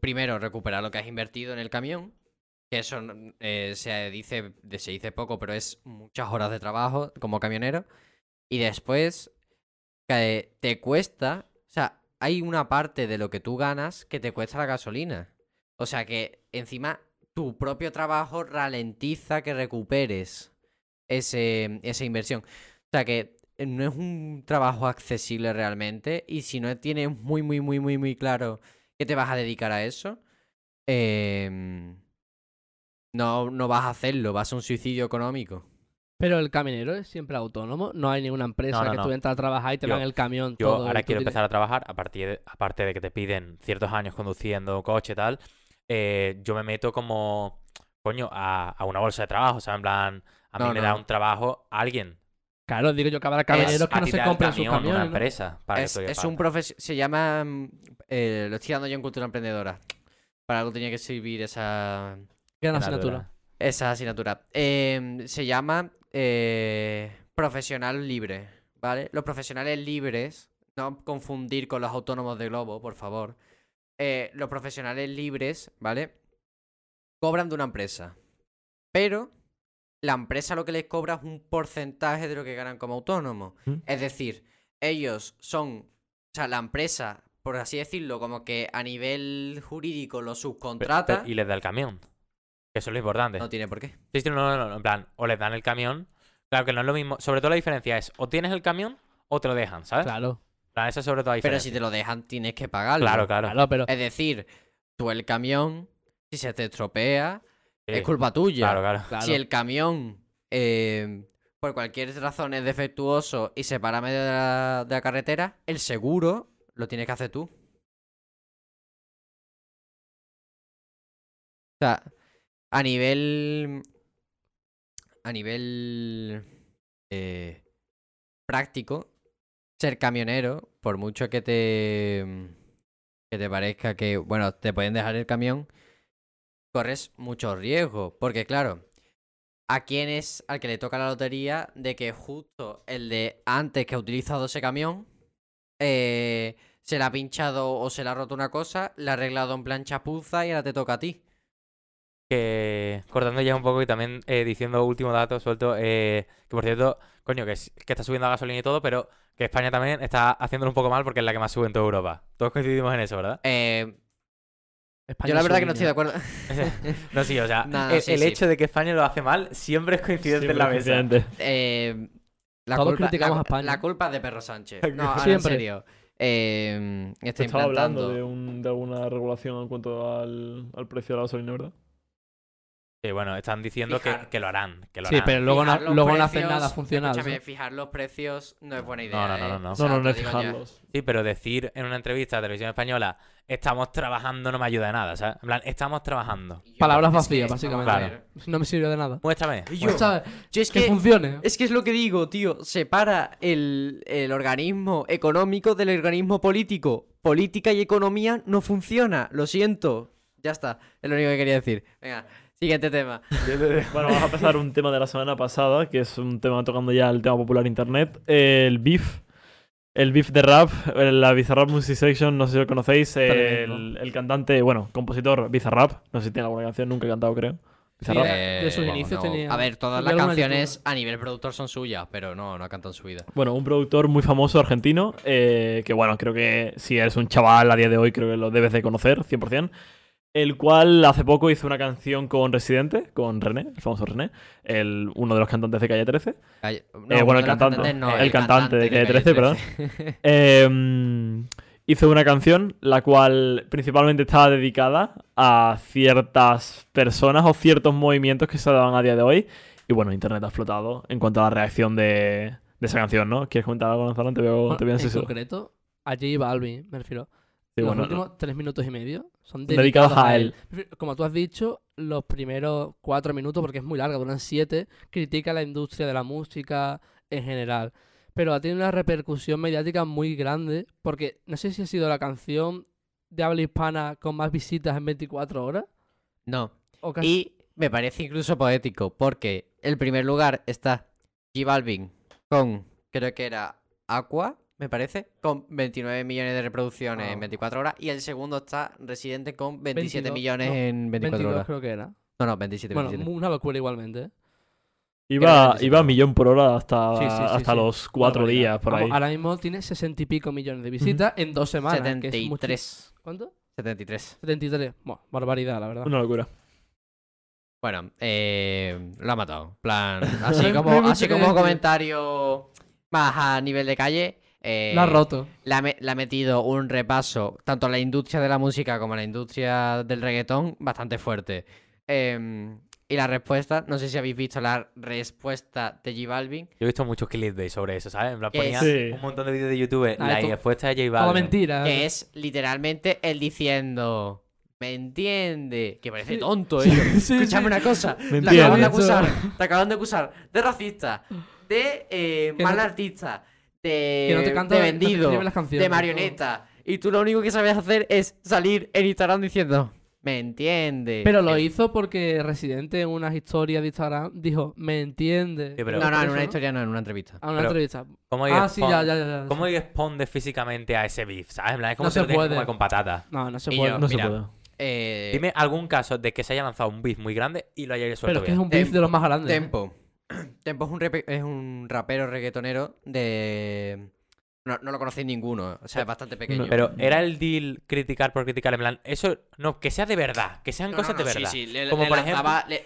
primero, recuperar lo que has invertido en el camión, que eso eh, se, dice, de- se dice poco, pero es muchas horas de trabajo como camionero. Y después, que te cuesta, o sea, hay una parte de lo que tú ganas que te cuesta la gasolina. O sea que encima tu propio trabajo ralentiza que recuperes ese, esa inversión. O sea que eh, no es un trabajo accesible realmente y si no tienes muy, muy, muy, muy, muy claro que te vas a dedicar a eso, em, no, no vas a hacerlo, vas a un suicidio económico. Pero el camionero es siempre autónomo. No hay ninguna empresa No, no, que no. tú entras a trabajar y te Yo- dan el camión Yo todo. ahora quiero tienes- empezar a trabajar, a partir de- aparte de que te piden ciertos años conduciendo coche y tal, eh, yo me meto como, coño, a, a una bolsa de trabajo, o sea, en plan, a mí No, me da un trabajo alguien. Claro, digo yo que habrá camioneros que no se compren sus camión, camiones. una ¿no? empresa para Es, es un profesor, se llama, eh, lo estoy dando yo en cultura emprendedora. Para algo tenía que servir esa, Gran Asignatura. asignatura. esa asignatura. Em, se llama eh, profesional libre, ¿vale? Los profesionales libres, no confundir con los autónomos de Globo, por favor. Eh, los profesionales libres, ¿vale? Cobran de una empresa. Pero la empresa lo que les cobra es un porcentaje de lo que ganan como autónomos. ¿Mm? Es decir, ellos son, o sea, la empresa, por así decirlo, como que a nivel jurídico lo subcontrata. y les da el camión. Que eso es lo importante. No tiene por qué. Sí, sí, no, no, no, en plan, o les dan el camión. Claro que no es lo mismo. Sobre todo la diferencia es, o tienes el camión o te lo dejan, ¿sabes? Claro, En plan, esa es sobre todo la Pero diferencia. si te lo dejan, tienes que pagarlo. Claro, claro. claro, pero Es decir, tú el camión, si se te estropea, Sí, es culpa tuya. Claro, claro. claro. Si el camión, eh, por cualquier razón, es defectuoso y se para a medio de la, de la carretera, el seguro lo tienes que hacer tú. O sea, a nivel. A nivel. eh, práctico, ser camionero, por mucho que te. que te parezca que, bueno, te pueden dejar el camión, corres mucho riesgo. Porque, claro, ¿a quién es al que le toca la lotería de que justo el de antes que ha utilizado ese camión eh, se le ha pinchado o se le ha roto una cosa, le ha arreglado en plan chapuza y ahora te toca a ti? Que cortando ya un poco y también eh, diciendo último dato suelto, eh, que por cierto, coño, que, es- que está subiendo la gasolina y todo, pero que España también está haciéndolo un poco mal porque es la que más sube en toda Europa. Todos coincidimos en eso, ¿verdad? Eh, España yo la verdad que no estoy de acuerdo. No, sí, o sea, el, sí, el sí. hecho de que España lo hace mal siempre es coincidente en la mesa. Eh, la Todos culpa, criticamos la- a España. La culpa es de Perro Sánchez. No, ahora en Siempre. serio. Eh, está Estaba hablando de, un- de alguna regulación en cuanto al, al precio de la gasolina, ¿verdad? Sí, bueno, están diciendo que, Fijar. que lo harán, que lo Sí, harán. pero luego no, luego no hacen nada funcional. Fijar los precios no es buena No, idea. no, no, ¿eh? no, no. O sea, no, no, no te es digo ya. fijarlos. Sí, pero decir en una entrevista a televisión española, estamos trabajando no me ayuda de nada, ¿sabes? En plan, estamos trabajando. Yo- Palabras vacías, básicamente. ver. No me sirvió de nada. Muéstrame. Yo- es Que que, funcione. es que es lo que digo, tío. Separa el, el organismo económico del organismo político. Política y economía no funciona. Lo siento. Ya está. Es lo único que quería decir. Venga, siguiente tema. Bueno, vamos a pasar un tema de la semana pasada, que es un tema tocando ya el tema popular internet, el beef. El beef de rap, eh, la Bizarrap Music Section, no sé si lo conocéis. eh. El, el cantante, bueno, compositor Bizarrap. No sé si tiene alguna canción, nunca he cantado, creo. Sí, Bizarrap. de sus inicios Eh, no. tenía- A ver, todas las canciones a nivel productor son suyas, pero no, no ha cantado en su vida. Bueno, un productor muy famoso argentino, eh, que bueno, creo que si eres un chaval a día de hoy, creo que lo debes de conocer, 100%. El cual hace poco hizo una canción con Residente, con René, el famoso René, el, uno de los cantantes de Calle 13. Calle- no, Eh, bueno, el cantante, no, el cantante de Calle 13, perdón. 13. Eh, hizo una canción la cual principalmente estaba dedicada a ciertas personas o ciertos movimientos que se daban a día de hoy. Y bueno, Internet ha explotado en cuanto a la reacción de, de esa canción, ¿no? ¿Quieres comentar algo, Gonzalo? Te veo, te veo en concreto, a J Balvin, me refiero. Sí, los bueno, últimos tres minutos y medio son Dedicados dedicados, a a él. él. Como tú has dicho, los primeros cuatro minutos, porque es muy larga, duran siete, critica la industria de la música en general. Pero ha tenido una repercusión mediática muy grande, porque no sé si ha sido la canción de habla hispana con más visitas en 24 horas. No. O casi... Y me parece incluso poético, porque el primer lugar está J Balvin con, creo que era Aqua, me parece, con 29 millones de reproducciones en Ah. 24 horas. Y el segundo está Residente con 27 22, millones no, en 24 22 horas. creo que era. No, no, 27, Bueno, 27. una locura igualmente. ¿eh? Iba, iba a millón por hora hasta, Sí, sí, sí, hasta sí. los cuatro días por Vamos, ahí. Ahora mismo tiene 60 y pico millones de visitas en dos semanas. que es mucho- 73. ¿Cuánto? 73. 73. Bueno, barbaridad, la verdad. Una locura. Bueno, eh, lo ha matado. plan, así como, así como comentario más a nivel de calle. Eh, La ha roto. le ha, me- le ha metido un repaso tanto a la industria de la música como a la industria del reggaetón bastante fuerte. Em, y la respuesta, no sé si habéis visto la respuesta de J Balvin. Yo he visto muchos clickbait sobre eso, ¿sabes? En plan, Que ponía Sí. un montón de vídeos de YouTube. Ah, la esto- respuesta de J Toda Balvin. mentira. Que es literalmente él diciendo. ¿Me entiende? Que parece Sí. tonto, ¿eh? sí, Escúchame sí. una cosa. Me Te acaban de acusar. Te acaban de acusar de racista, de eh, mal artista, de, Que no te canta de no te vendido, escribe las canciones, de marioneta. Y tú lo único que sabes hacer es salir en Instagram diciendo. ¿Me entiende? Pero lo hizo porque Residente en unas historias de Instagram dijo, ¿me entiende? Sí, pero- No, no, en una historia no, en una entrevista. A una Pero- entrevista. ¿Cómo Ah, sí, ya, ya, ya. ya. ¿Cómo responde físicamente a ese beef? ¿Sabes? Es como No si se puede. comer con patata. No, no se Y puede. yo- No Mira, se puede. Eh, Dime algún caso de que se haya lanzado un beef muy grande y lo haya Pero resuelto es que es un beef de los más grandes. ¿eh? Tempo. Tempo es un, es un rapero reggaetonero de... No, no lo conocéis ninguno, o sea, es bastante pequeño. Pero era el deal criticar por criticar, en plan, eso, no, que sea de verdad, que sean No, cosas no, de sí, verdad. sí, le- Como le por le-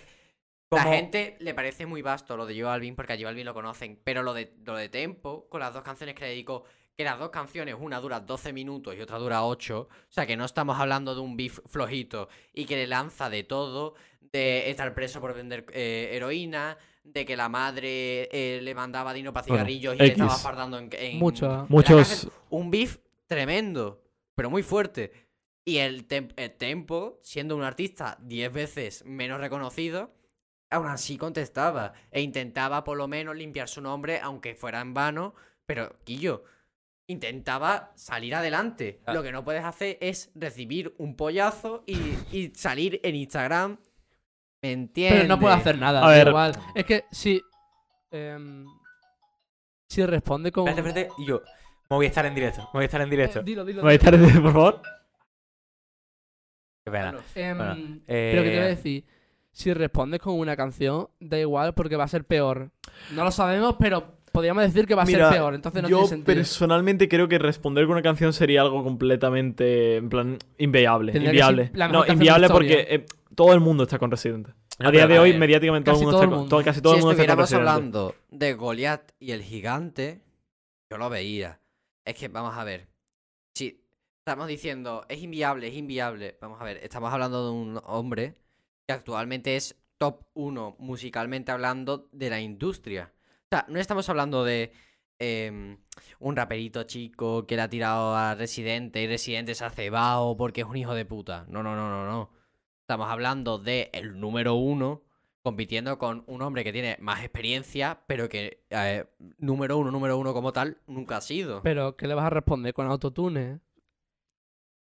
La gente le parece muy vasto lo de J Balvin porque a J Balvin lo conocen, pero lo de, lo de Tempo, con las dos canciones que le dedicó, que las dos canciones, una dura 12 minutos y otra dura 8, o sea que no estamos hablando de un beef flojito y que le lanza de todo, de estar preso por vender eh, heroína, de que la madre eh, le mandaba dinero para Bueno, cigarrillos y le estaba fardando en, en- Mucho. en la Muchos- cárcel. Un beef tremendo, pero muy fuerte. Y el, tem- el Tempo, siendo un artista 10 veces menos reconocido, aún así contestaba e intentaba por lo menos limpiar su nombre, aunque fuera en vano. Pero, Quillo, intentaba salir adelante. Ah. Lo que no puedes hacer es recibir un pollazo y, y salir en Instagram. ¿Me entiendes? Pero no puede hacer nada. A da ver. igual. Es que si. em, si responde con. Espérate, espérate, y yo me voy a estar en directo, me voy a estar en directo. Eh, dilo, dilo. ¿Me vais a estar, por favor? Qué pena. Em, Bueno, Pero que te voy a Eh, decir. Si respondes con una canción, da igual porque va a ser peor. No lo sabemos, pero podríamos decir que va a Mira, ser peor. Entonces no yo tiene sentido. personalmente creo que responder con una canción sería algo completamente, en plan, inviable. Tendría inviable. No, inviable porque eh, todo el mundo está con Resident. No, a día de hoy, mediáticamente, todo el mundo todo está con, todo- casi todo si el mundo está con estuviéramos Resident. hablando de Goliath y el gigante, yo lo veía. Es que, vamos a ver. Si estamos diciendo es inviable, es inviable. Vamos a ver, estamos hablando de un hombre que actualmente es top 1 musicalmente hablando de la industria. O sea, no estamos hablando de em, un raperito chico que le ha tirado a Residente y Residente se ha cebado porque es un hijo de puta. No, no, no, no, no. Estamos hablando de el número uno compitiendo con un hombre que tiene más experiencia, pero que eh, número uno, número uno como tal, nunca ha sido. Pero, ¿qué le vas a responder con autotune?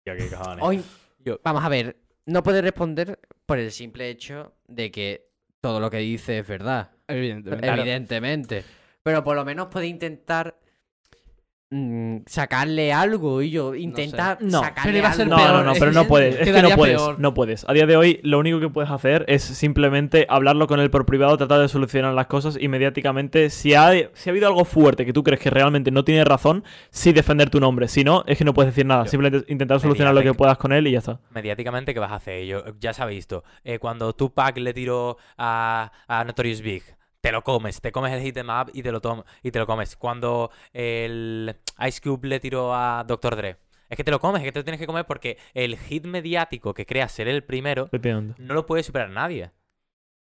Tío, qué cojones. Hoy, Yo- vamos a ver, no puede responder por el simple hecho de que todo lo que dice es verdad, Evidentemente. Claro. Pero por lo menos puede intentar sacarle algo y yo intentar No. sacarle Pero iba a ser algo. No, peor, no, no, pero no puedes. Es que no puedes. peor. No puedes. A día de hoy, lo único que puedes hacer es simplemente hablarlo con él por privado, tratar de solucionar las cosas y mediáticamente. Si ha, si ha habido algo fuerte que tú crees que realmente no tiene razón, sí defender tu nombre. Si no, es que no puedes decir nada. Yo- Simplemente intentar solucionar lo que puedas con él y ya está. Mediáticamente, ¿qué vas a hacer? Yo, ya se ha visto. Eh, cuando Tupac le tiró a, a Notorious Big, te lo comes. Te comes el hit em up y te lo, y te lo comes. Cuando el Ice Cube le tiró a Dr. Dre. Es que te lo comes, es que te lo tienes que comer porque el hit mediático que crea ser el primero no lo puede superar nadie.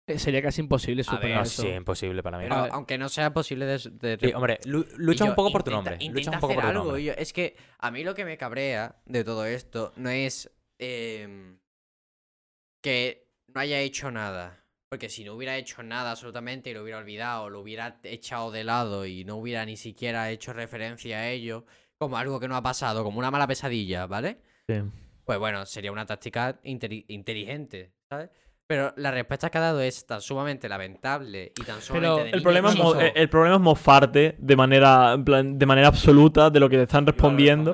Eh, Sería casi imposible A ver, superar No, eso. sí, imposible para mí. Pero A ver. aunque no sea posible de... de- Sí, hombre, lu- lucha un poco por tu intenta- nombre. Lucha intenta un poco hacer por tu algo, nombre. yo- es que a mí lo que me cabrea de todo esto no es em, que no haya hecho nada. Porque si no hubiera hecho nada absolutamente y lo hubiera olvidado, lo hubiera echado de lado y no hubiera ni siquiera hecho referencia a ello como algo que no ha pasado, como una mala pesadilla, ¿vale? Sí. Pues bueno, sería una táctica inteli- inteligente, ¿sabes? Pero la respuesta que ha dado es tan sumamente lamentable y tan sumamente de El problema, es mo- chico. el problema es mofarte de manera, en plan, de manera absoluta de lo que te están respondiendo.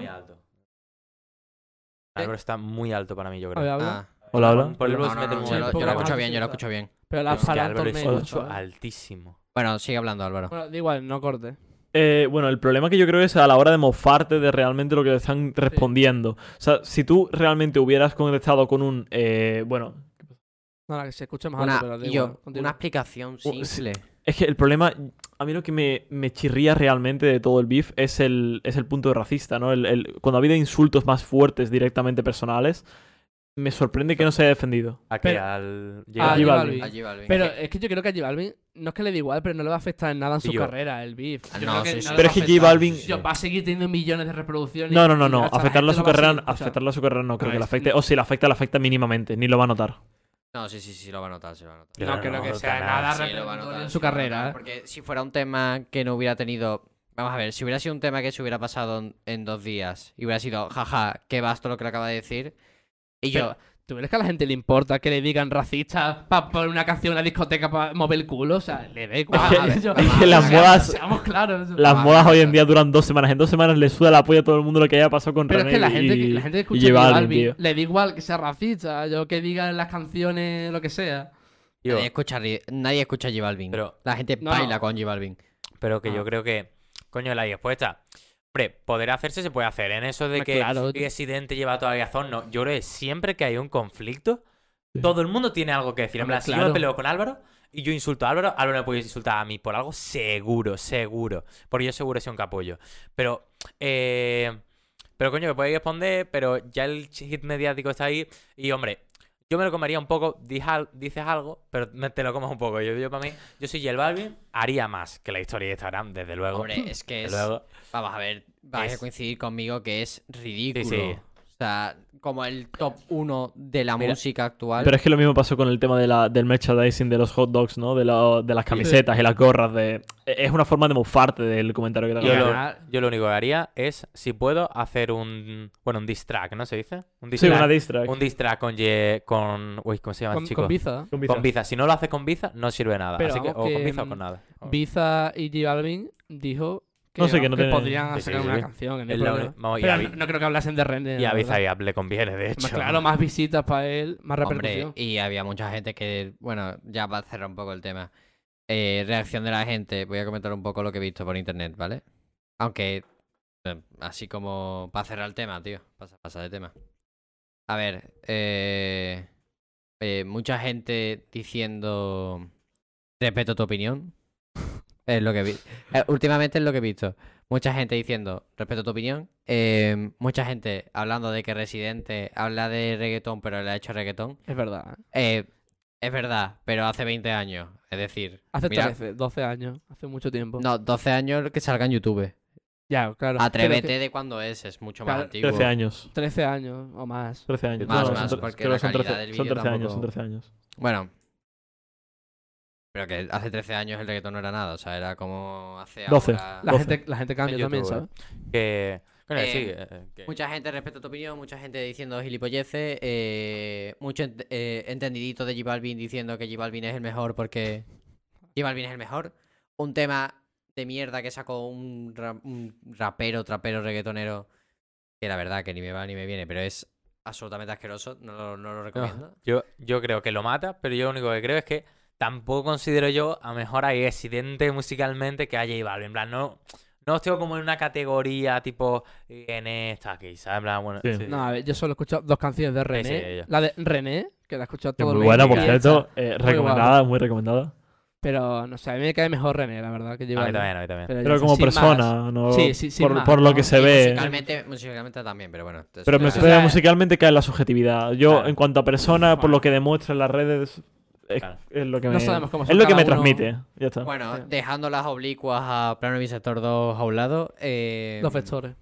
Álvaro está muy alto para mí, yo A creo. Ah, Hola, hola. Por el no, no, no, yo lo- yo lo escucho bien, yo lo escucho bien. Pero la Es que Álvaro es altísimo. Bueno, sigue hablando, Álvaro. Bueno, da igual, no corte. Eh, bueno, el problema que yo creo es a la hora de mofarte de realmente lo que te están respondiendo. O sea, si tú realmente hubieras contestado con un. eh, bueno, Nada, que se escuche más Una, alto, pero yo, una explicación sí. simple. es que el problema. A mí lo que me, me chirría realmente de todo el beef es el, es el punto racista, ¿no? El, el- cuando ha habido insultos más fuertes directamente personales, me sorprende que no se haya defendido. ¿A qué? Pero- Al... J J Balvin. Pero es que yo creo que a J Balvin no es que le dé igual, pero no le va a afectar en nada en su yo- carrera el beef. Ah, Yo no, creo que sí, Pero va es que a J afectar. Balvin- Yo, va a seguir teniendo millones de reproducciones. No, no, no, no. Afectarle a su carrera, escuchando. afectarle a su carrera no creo No, que le afecte. O si le afecta, le afecta mínimamente, ni lo va a notar. No, sí, sí, sí, lo va a notar, sí lo va a notar. No no, creo no, que sea nada nada. Sí, lo va a notar, en su a carrera. ¿eh? Porque si fuera un tema que no hubiera tenido. Vamos a ver, si hubiera sido un tema que se hubiera pasado en dos días y hubiera sido, jaja, qué basto lo que le acaba de decir. Y yo, Pero, ¿Tú crees que a la gente le importa que le digan racista para poner una canción en la discoteca para mover el culo? O sea, le da igual. Es que- Yo- es que las modas- Seamos claros. Las Ah, modas hoy en día duran dos semanas. En dos semanas le suda la polla a todo el mundo lo que haya pasado con Pero es René que la gente, que- la gente que escucha J J Balvin, le da igual que sea racista, yo que diga en las canciones lo que sea. Tío, nadie, escucha, nadie escucha a J Balvin. Pero- la gente baila no. con J Balvin. pero que Ah. yo creo que, coño, la respuesta. Hombre, poder hacerse se puede hacer. En eso de que claro. el residente lleva toda la razón, no. Yo creo que siempre que hay un conflicto, todo el mundo tiene algo que decir. En si yo me peleo con Álvaro y yo insulto a Álvaro, Álvaro me puede insultar a mí por algo seguro, seguro. Porque yo seguro soy un capullo. Pero, eh, pero coño, que puede responder, pero ya el hit mediático está ahí. Y hombre, yo me lo comería un poco, dices al- dices algo, pero te lo comes un poco. Yo, yo para mí, yo soy J Balvin, haría más que la historia de Instagram, desde luego. Hombre, es que es. luego. Vamos a ver, vais a Es- coincidir conmigo que es ridículo. sí. O sea, como el top 1 de la Mira, música actual. Pero es que lo mismo pasó con el tema de la, del merchandising de los hot dogs, ¿no? De, la- de las camisetas y las gorras. de Es una forma de mofarte del comentario que te Yo hagan. lo, yo lo único que haría es, si puedo, hacer un. Bueno, un diss track, ¿no se dice? Un diss Sí, track, una diss track. un diss track con. Ye- con uy, ¿cómo se llama, con, chico? con Biza. Con Biza. Con Biza. Si no lo hace con Biza, no sirve nada. Pero Así que, vamos o que, con Biza o con nada. O- Biza y J Balvin dijo que, No sé, que no tiene- podrían Sí, sacar sí, una sí. canción. En el la vamos, Pero no, creo que hablasen de René. Y a la Biza verdad. y le conviene, de Más hecho. claro, más visitas para él, más repercusión. Hombre, y había mucha gente que, bueno, ya va a cerrar un poco el tema. Eh, reacción de la gente, voy a comentar un poco lo que he visto por internet, ¿vale? Aunque, eh, así como para cerrar el tema, tío, pasa, pasa de tema. A ver, eh, eh, mucha gente diciendo, respeto tu opinión. Es lo que vi. eh, últimamente es lo que he visto. Mucha gente diciendo, respeto tu opinión. eh, mucha gente hablando de que Residente habla de reggaetón, pero le ha hecho reggaetón. Es verdad. ¿eh? Eh, es verdad, pero hace 20 años. Es decir, Hace mira, 13, 12 años. Hace mucho tiempo. no, 12 años que salga en YouTube. Ya, claro. Atrévete es de cuándo es, es mucho más Claro, antiguo. 13 años. que 13 años o más. 13 años. Más, No, más, son porque creo la que son calidad 13, del son vídeo 13 años, son tampoco- 13 años. Bueno. Pero que hace 13 años el reggaetón no era nada, o sea, era como hace 12. ahora- La 12. gente, la gente cambia también, ¿sabes? Que. Coño, Eh, sí. eh, que- Mucha gente respeta tu opinión, mucha gente diciendo gilipolleces, eh, mucho ent- eh, entendidito de J Balvin diciendo que J Balvin es el mejor porque J Balvin es el mejor. Un tema de mierda que sacó un, ra- un rapero, trapero, reggaetonero, que la verdad que ni me va ni me viene, pero es absolutamente asqueroso, no lo, no lo recomiendo. Yo, yo creo que lo mata, pero yo lo único que creo es que tampoco considero yo a mejor ahí accidente musicalmente que haya J Balvin. En plan, no, no estoy como en una categoría tipo eh, en esta aquí, ¿sabes? En plan, bueno, Sí. sí. No, a ver, yo solo he escuchado dos canciones de René. sí, la de René, que la he escuchado todo muy el buena, por cierto. eh, Muy recomendada, muy recomendada. Pero no sé, a mí me cae mejor René, la verdad, que A lleva. mí también, a mí también. Pero como sin más. persona, no Sí, sí, sin por, más, por lo ¿no? que se Y ve. musicalmente, musicalmente también, pero bueno. Pero, me- pero musicalmente cae en la subjetividad. Yo, Claro. en cuanto a persona, por lo que demuestra en las redes, es, Claro. es lo que No me, sabemos cómo es lo que me uno. transmite. Ya está. Bueno, Sí. dejando las oblicuas a Plano Bisector 2 a un lado. Eh, Dos vectores.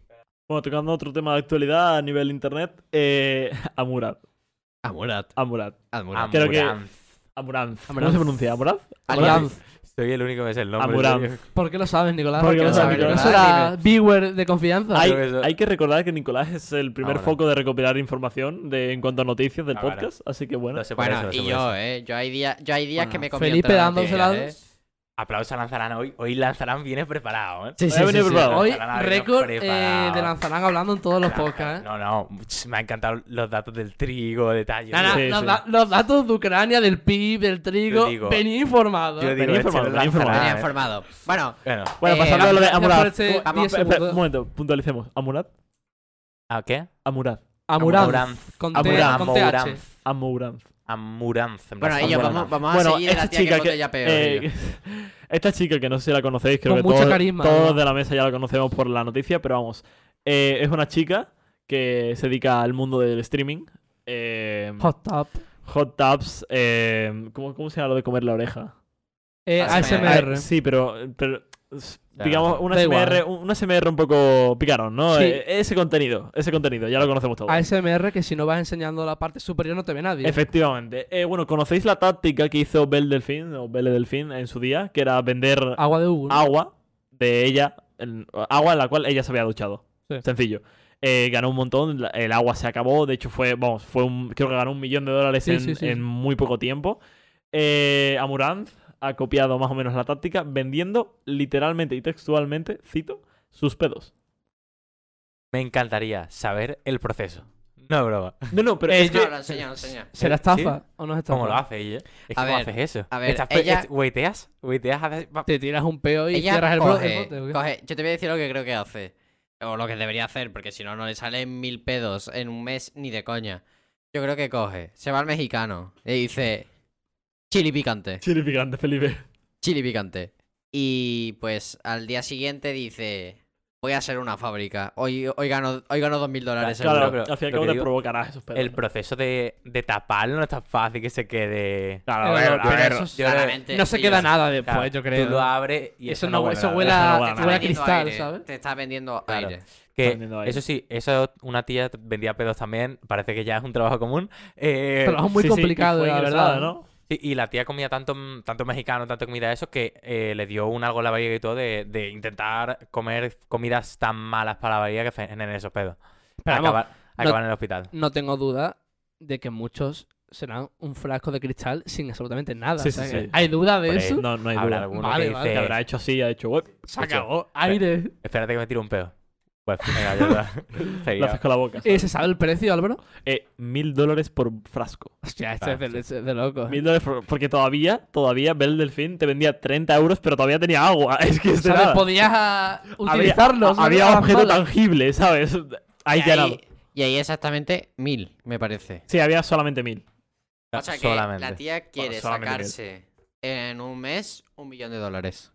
Bueno, tocando otro tema de actualidad a nivel internet, eh, Amurad. Amurat. Amurad. Amurat. Creo que- Amuranz. Amuranz. ¿Cómo Amuranz. se pronuncia? ¿Amurad? Alianz. Soy el único que es el nombre. ¿Por qué lo sabes, Nicolás? Porque lo sabe Eso Nicolás. era viewer de confianza. Hay, creo que eso- hay que recordar que Nicolás es el primer Ahora. foco de recopilar información de, en cuanto a noticias del Ah, vale. podcast, así que bueno. Lo sé por Bueno, eso, lo sé y por yo, eso. eh. Yo hay días, yo hay días que me Felipe convierto en dándosela. noticias, ¿eh? Aplausos a Lanzarán hoy. Hoy Lanzarán viene preparado, ¿eh? Sí, venir preparado. Hoy, récord eh, de Lanzarán hablando en todos los podcasts. ¿eh? No, no, me han encantado los datos del trigo, detalles. No, no, Sí, los, sí. da- los datos de Ucrania, del PIB, del trigo, digo- venía informado. Yo digo, Venía este informado, venía informado. Venía Lanzarán, informado. Bueno, Bueno, Bueno, Eh, pasando a lo de Amurad. este ¿Cómo- 10 espera, espera, segundos. un momento, puntualicemos. Amurad. ¿a qué? Amurad. Amuranz. Con, Amuranz. Amuranz. Amuranz. En bueno, vamos, vamos a Bueno, seguir de esta la tía que chica que, botella peor. eh, esta chica que no sé si la conocéis, creo Con que mucho todos, carisma, todos ¿no? de la mesa ya la conocemos por la noticia, pero vamos. Eh, es una chica que se dedica al mundo del streaming. Eh, Hot Tub. hot tubs. eh, ¿cómo, ¿Cómo se llama lo de comer la oreja? Eh, ASMR. ASMR. Ah, sí, pero, pero digamos, una SMR, una SMR un poco picarón, ¿no? Sí. Eh, ese contenido, ese contenido, ya lo conocemos todos. ASMR que si no vas enseñando la parte superior no te ve nadie. Efectivamente. Eh, bueno, ¿conocéis la táctica que hizo Belle Delfín o Belle Delfín en su día? Que era vender Agua de Hugo. ¿no? agua de ella, en- agua en la cual ella se había duchado. Sí. Sencillo. Eh, ganó un montón, el agua se acabó, de hecho fue, vamos, fue un, creo que ganó un millón de dólares Sí, en, sí, sí, en sí. muy poco tiempo. Eh, Amuranz ha copiado más o menos la táctica vendiendo literalmente y textualmente, cito, sus pedos. Me encantaría saber el proceso. No, es broma. No, no, pero Eh, es No, que... lo enseña, lo enseña. ¿Será ¿Sí? estafa o no es estafa? ¿Cómo lo hace ella? Es que A ¿cómo ver, haces eso? a ver, Estás ella- haces- va- Te tiras un peo y Ella cierras el, coge, coge- Yo te voy a decir lo que creo que hace. O lo que debería hacer, porque si no, no le salen mil pedos en un mes ni de coña. Yo creo que coge, se va al mexicano y dice chili picante, Chile picante, Felipe. chili picante. Y pues al día siguiente dice, voy a hacer una fábrica. Hoy, hoy gano, hoy gano dos mil dólares Claro, pero al fin y al cabo te digo- provocarás esos pedos. El proceso de, de taparlo no es tan fácil que se quede. Claro, Pero- eso yo no se sí, queda nada después, Claro, yo creo. Tú lo abres y eso eso, no, huele eso huele Eso no a, huele cristal, aire, ¿sabes? Te está vendiendo Claro. aire. Que, vendiendo aire. eso sí, eso una tía vendía pedos también. Parece que ya es un trabajo común. Eh, Trabajo muy Sí, sí, complicado, fue la verdad. ¿no? Sí, y la tía comía tanto, tanto mexicano, tanto comida de eso, que eh, le dio un algo a la barriga y todo de, de intentar comer comidas tan malas para la barriga que generen esos pedos. Pero vamos, acabar, acabar en el hospital. no tengo duda de que muchos serán un frasco de cristal sin absolutamente nada. Sí, o sea sí, que sí. ¿Hay duda de Por eso? No, no hay Habrá duda. alguno Vale, que vale. Que dice, habrá hecho así, ha hecho web. Se acabó. Aire. espérate que me tiro un pedo. Pues venga, ya está. Lo haces con la boca. ¿Y ¿sabes? se sabe el precio, Álvaro? Eh, mil dólares por frasco. Hostia, este Ah, es de, sí. es de loco. Mil dólares por- Porque todavía, todavía Bell Delfín te vendía 30 euros, pero todavía tenía agua. Es que es de ¿Sabes? nada. Podías ah, Había- utilizarlos. ¿no? Había A las objeto malas. tangible, ¿sabes? Ahí y, ganado. ahí, y ahí exactamente mil, me parece. Sí, había solamente mil. O sea que Solamente. la tía quiere solamente mil. sacarse en un mes un millón de dólares.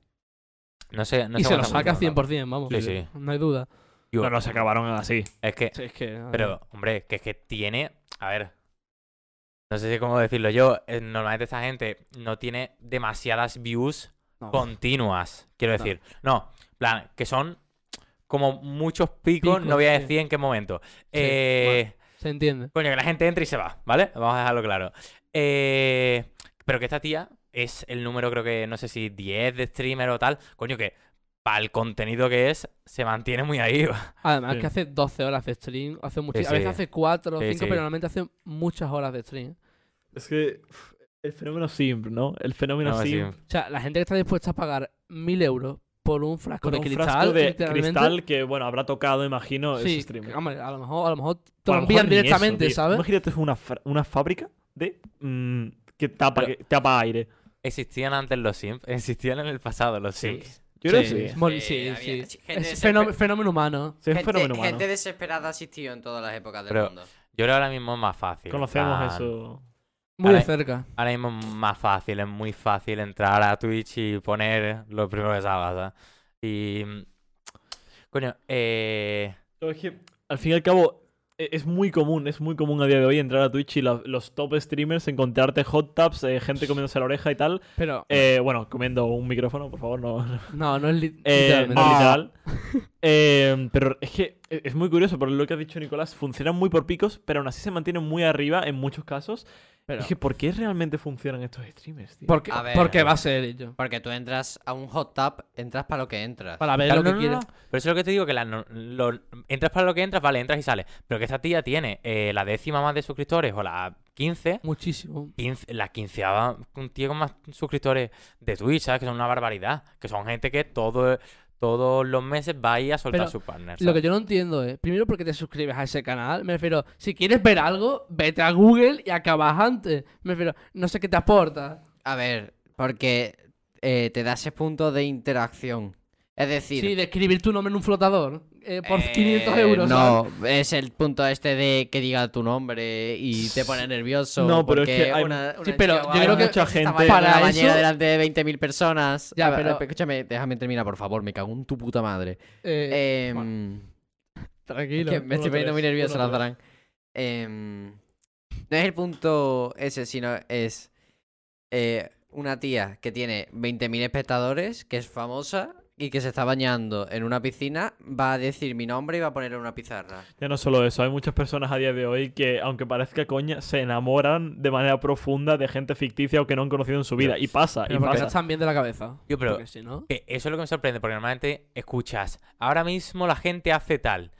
No sé, no y sé se lo cuánto saca funciona. 100%, vamos. Sí, sí. No hay duda. Yo- No, no, se acabaron así. Es que Sí, es que. Pero, hombre, que es que tiene. A ver. No sé si cómo decirlo yo. eh, Normalmente esta gente no tiene demasiadas views No. continuas. Quiero decir. No. en plan, que son como muchos picos. Picos, no voy a sí. decir en qué momento. Sí, Eh, Se entiende. Coño, que la gente entra y se va, ¿vale? Vamos a dejarlo claro. Eh, pero que esta tía es el número, creo que, no sé si 10 de streamer o tal. Coño, que para el contenido que es, se mantiene muy ahí. Además Sí. que hace 12 horas de stream, hace muchi- Sí, a veces hace 4 o Sí, 5, sí. pero normalmente hace muchas horas de stream. Es que el fenómeno simp, ¿no? El fenómeno No, simp. O sea, la gente que está dispuesta a pagar 1000 euros por un frasco Con de un cristal. frasco de cristal que, bueno, habrá tocado, imagino, Sí, ese streamer. hombre, a lo mejor, a lo mejor te lo lo envían eso, directamente, tío. ¿sabes? Imagínate una, una fábrica de mm, que tapa, Pero- que tapa aire. Existían antes los Sims, existían en el pasado los Sí. Sims. Yo creo Sí. que sí. Mol- Sí, sí, había- sí. sí, gente Es desesper- fenó- fenómeno humano. Sí, es un gente, fenómeno humano. gente desesperada ha existido en todas las épocas del Pero- mundo. Yo creo que ahora mismo es más fácil. Conocemos plan, eso. Muy de Ahora- cerca. Ahora mismo es más fácil, es muy fácil entrar a Twitch y poner lo primero que salga, ¿sabes? Y. mm, Coño, eh. Pero es que, al fin y al cabo, es muy común, es muy común a día de hoy entrar a Twitch y la- los top streamers encontrarte hot tubs, eh, gente comiéndose la oreja y tal. Pero Eh, bueno, comiendo un micrófono, por favor, no, no, no es li- Eh, no literal. Eh, pero es que e- es muy curioso, por lo que ha dicho Nicolás, funcionan muy por picos, pero aún así se mantienen muy arriba en muchos casos. Pero- Es que, ¿por qué realmente funcionan estos streamers, tío? porque, A ver. porque va a ser ello. Porque tú entras a un hot tub, entras para lo que entras. Para ver Claro, lo que no, quieres. no. Pero eso es lo que te digo, que la lo- entras para lo que entras, vale, entras y sales. Pero que esta tía tiene eh, la décima más de suscriptores o la 15, Muchísimo. 15 la quinceava, un tío con más suscriptores de Twitch, ¿sabes? Que son una barbaridad. Que son gente que todo, todos los meses va a soltar Pero su partner. Lo que yo no entiendo es, primero, ¿por qué te suscribes a ese canal? Me refiero, si quieres ver algo, vete a Google y acabas antes. Me refiero, no sé qué te aporta. A ver, porque eh, te da ese punto de interacción. Es decir, Sí, de escribir tu nombre en un flotador eh, por eh, 500 euros. ¿sabes? No, es el punto este de que diga tu nombre y te pone nervioso. No, pero es que hay- una- Sí, una pero chica yo creo que mucha gente- Para eso- delante de 20.000 personas. Ya, A pero- Escúchame, déjame terminar, por favor. Me cago en tu puta madre. Eh, Em, Es tranquilo. que me estoy poniendo muy nervioso, uno Lanzarán. Em, no es el punto ese, sino es eh, una tía que tiene 20.000 espectadores, que es famosa y que se está bañando en una piscina, va a decir mi nombre y va a ponerlo en una pizarra. Ya no solo eso, hay muchas personas a día de hoy que, aunque parezca coña, se enamoran de manera profunda de gente ficticia o que no han conocido en su vida. Y pasa, y porque pasa. están bien de la cabeza. Yo, pero- Porque si no... Que eso es lo que me sorprende, porque normalmente escuchas, ahora mismo la gente hace tal.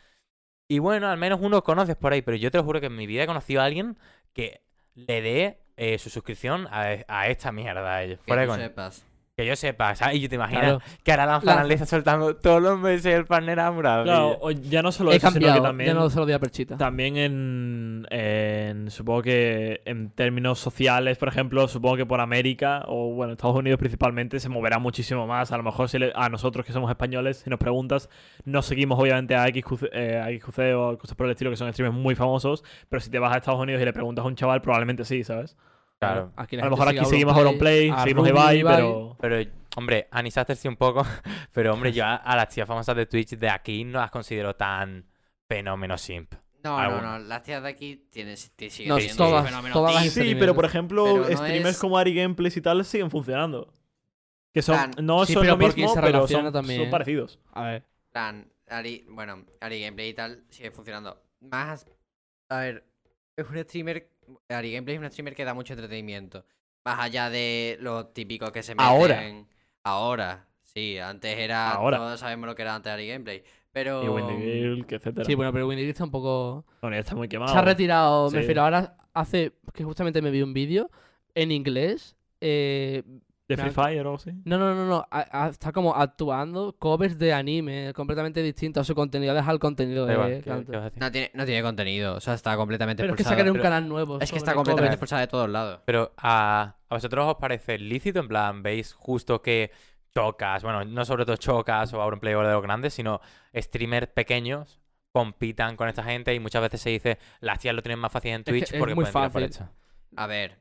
Y bueno, al menos uno conoces por ahí, pero yo te lo juro que en mi vida he conocido a alguien que le dé eh, su suscripción a, a esta mierda a ellos. Que Fuera tú coña. sepas. Que yo sepa, ¿sabes? Y yo te imagino Claro. que ahora La- le está soltando todos los meses el partner enamorado. Claro, o ya no solo He eso, sino cambiado, que también. ya no se lo di a Perchita. También en, en- Supongo que en términos sociales, por ejemplo, supongo que por América o, bueno, Estados Unidos principalmente, se moverá muchísimo más. A lo mejor si le- a nosotros que somos españoles, si nos preguntas, no seguimos obviamente a XQC, eh, a XQC o cosas por el estilo, que son streamers muy famosos, pero si te vas a Estados Unidos y le preguntas a un chaval, probablemente sí, ¿sabes? Claro. Aquí A lo mejor aquí seguimos a Auronplay, seguimos Ibai, pero... Pero, hombre, Anisaster sí un poco. Pero, hombre, yo a, a las tías famosas de Twitch de aquí no las considero tan fenómeno simp. No, no, no. Las tías de aquí tienen, siguen No, teniendo todas- fenómeno todas. Sí, pero por ejemplo, Pero no streamers es- como Ari Gameplays y tal siguen funcionando. Que son, Plan, no sí, son lo mismo, pero relaciona son, también. son parecidos. A ver. plan, Ari, bueno, Ari Gameplay y tal sigue funcionando. Más, a ver, es un streamer, Ari Gameplay es un streamer que da mucho entretenimiento. Más allá de lo típico que se meten. Ahora. Ahora, sí, antes era, Ahora. todos sabemos lo que era antes Ari Gameplay. Pero... Y que etcétera. Sí, bueno, pero Winnie está un poco... Bueno, ya está muy quemado. Se ha retirado, me refiero, ahora hace... Que justamente me vi un vídeo en inglés. Eh, De Free Fire o algo así. no, no, no, no. a- a- está como actuando covers de anime completamente distintos a su contenido. Deja el contenido igual, de... No tiene, no tiene contenido, o sea, está completamente Pero es que expulsado. sacaré un pero- canal nuevo. Es que está completamente covers. expulsada de todos lados. Pero a, a vosotros os parece lícito, en plan, veis justo que chocas, bueno, no sobre todo chocas o Auronplay o de los grandes, sino streamers pequeños compitan con esta gente y muchas veces se dice las tías lo tienen más fácil en Twitch es porque muy pueden tirar por fácil. hecho. A ver.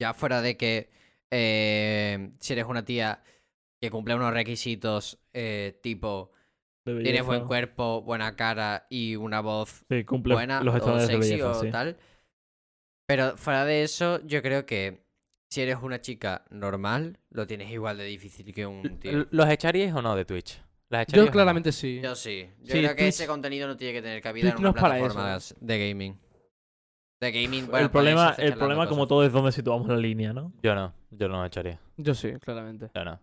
Ya fuera de que eh, si eres una tía que cumple unos requisitos eh, tipo tienes buen cuerpo, buena cara y una voz Sí, cumple buena los o sexy belleza, o sí. tal. Pero fuera de eso, yo creo que si eres una chica normal, lo tienes igual de difícil que un tío. ¿Los echaríais o no de Twitch? ¿Las echaríais o Yo no? claramente sí. Yo sí. Yo Sí, creo que Twitch- ese contenido no tiene que tener cabida Twitch en no una para plataforma de gaming. De gaming, bueno, el problema, el problema como todo es dónde situamos la línea, ¿no? Yo no, yo no lo echaría. Yo sí, claramente. Yo no.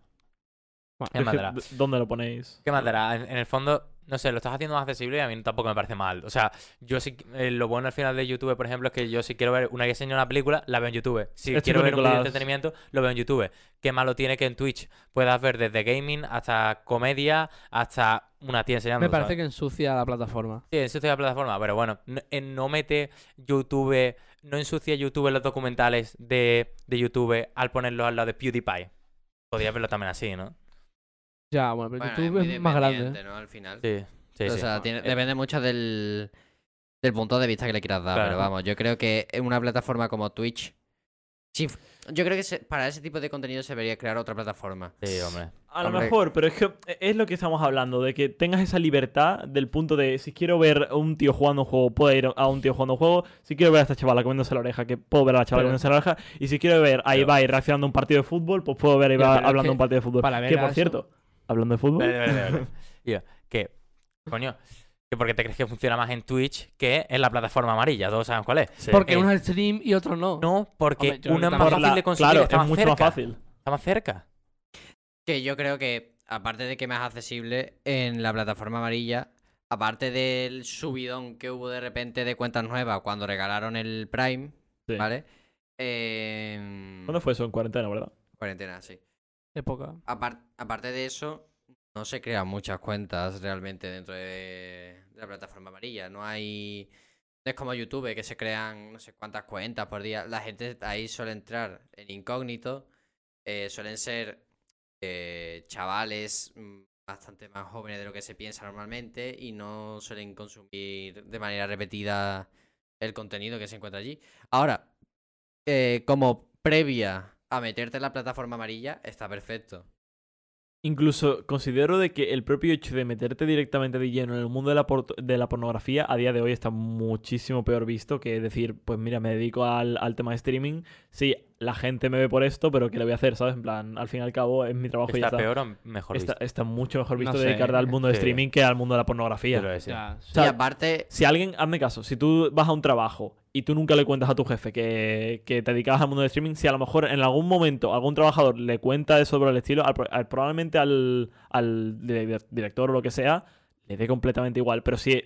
Bueno, ¿Qué más dará? ¿Dónde lo ponéis? ¿Qué más dará? En, en el fondo, no sé, lo estás haciendo más accesible y a mí tampoco me parece mal. O sea, yo sí, eh, lo bueno al final de YouTube, por ejemplo, es que yo si quiero ver una reseña de una película, la veo en YouTube. Si quiero ver un vídeo de entretenimiento, lo veo en YouTube. ¿Qué malo tiene que en Twitch puedas ver desde gaming hasta comedia hasta una tía enseñando? Me parece ¿sabes? que ensucia la plataforma. Sí, ensucia la plataforma, pero bueno, no, en no mete YouTube, no ensucia YouTube los documentales de, de YouTube al ponerlos al lado de PewDiePie. Podría verlo también así, ¿no? Ya, bueno, pero Bueno, YouTube es más grande. dependiente, ¿no? Al final. Sí, sí, o sí. sea, tiene- depende mucho del, del punto de vista que le quieras dar. Claro. Pero vamos, yo creo que en una plataforma como Twitch. Sí, yo creo que se- para ese tipo de contenido se debería crear otra plataforma. Sí, hombre. A lo Hombre. mejor, pero es que es lo que estamos hablando, de que tengas esa libertad del punto de si quiero ver a un tío jugando un juego, puedo ir a un tío jugando un juego. Si quiero ver a esta chavala comiéndose la oreja, que puedo ver a la chavala Pero- comiéndose la oreja. Y si quiero ver a Pero- Ibai reaccionando a un partido de fútbol, pues puedo ver a Ibai pero es hablando que de un partido de fútbol. para ver que por eso- cierto, hablando de fútbol. Vale, vale, vale. Tío, que, coño, que porque te crees que funciona más en Twitch que en la plataforma amarilla, todos saben cuál es. Sí. Porque Eh, uno es stream y otro no. No, porque Hombre, yo uno es más fácil la- de conseguir, claro, está es más mucho cerca. más fácil. Está más cerca. Que yo creo que, aparte de que más accesible en la plataforma amarilla, aparte del subidón que hubo de repente de cuentas nuevas cuando regalaron el Prime, Sí. ¿vale? Eh, ¿Cuándo fue eso? En cuarentena, ¿verdad? Cuarentena, sí. Época. Apar- aparte de eso, no se crean muchas cuentas realmente dentro de, de la plataforma amarilla. No hay. No es como YouTube, que se crean no sé cuántas cuentas por día. La gente ahí suele entrar en incógnito. eh, suelen ser eh, chavales mm, bastante más jóvenes de lo que se piensa normalmente y no suelen consumir de manera repetida el contenido que se encuentra allí. Ahora, eh, como previa a meterte en la plataforma amarilla, está perfecto. Incluso considero de que el propio hecho de meterte directamente de lleno en el mundo de la, de la pornografía a día de hoy está muchísimo peor visto que decir, pues mira, me dedico al, al tema de streaming. Sí, la gente me ve por esto, pero ¿qué le voy a hacer? ¿Sabes? En plan, al fin y al cabo es mi trabajo y ya Está está. peor o mejor Está, visto. está mucho mejor visto No sé, al mundo de sí. streaming que al mundo de la pornografía. Pero sí. Ya, O sea, y aparte, Si alguien, hazme caso, si tú vas a un trabajo y tú nunca le cuentas a tu jefe que, que te dedicabas al mundo del streaming, si a lo mejor en algún momento algún trabajador le cuenta eso sobre el estilo, al- al- probablemente al, al dire- director o lo que sea, le dé completamente igual. Pero si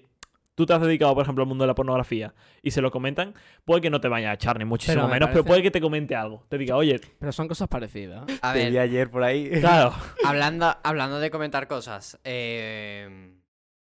tú te has dedicado, por ejemplo, al mundo de la pornografía y se lo comentan, puede que no te vaya a echar ni muchísimo Pero me menos, pero puede que te comente algo. Te diga, oye, Pero son cosas parecidas. a Te vi ayer por ahí. claro, hablando, hablando de comentar cosas, eh,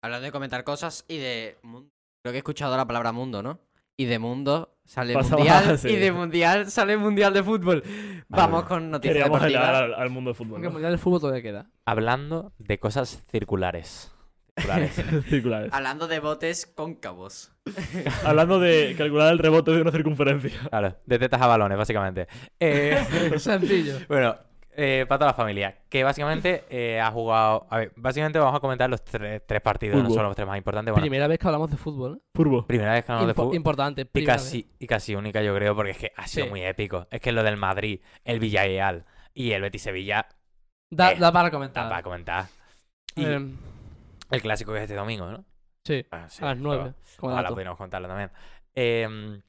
hablando de comentar cosas y de creo que he escuchado la palabra mundo, ¿no? Y de mundo sale mundial sí. y de mundial sale mundial de fútbol. Vamos ver. con noticias queríamos deportivas. llegar al, al mundo del fútbol. ¿no? mundial del fútbol todavía queda. Hablando de cosas circulares. Circulares. Circulares. Hablando de botes cóncavos. Hablando de calcular el rebote de una circunferencia. claro, de tetas a balones, básicamente. Eh, Sencillo. bueno, eh, para toda la familia, que básicamente eh, ha jugado... A ver, básicamente vamos a comentar los tres, tres partidos, no Fútbol. son los tres más importantes. Bueno, Primera vez que hablamos de fútbol. ¿eh? Furbo. primera vez que hablamos de fútbol. Importante. Y casi, y casi única, yo creo, porque es que ha sido Sí. muy épico. Es que lo del Madrid, el Villarreal y el Betis Sevilla. Da, Eh, da para comentar. para comentar. Y Eh, el clásico que es este domingo, ¿no? sí, Ah, sí, a las 9. Como Ojalá dato. pudiéramos contarlo también. Eh,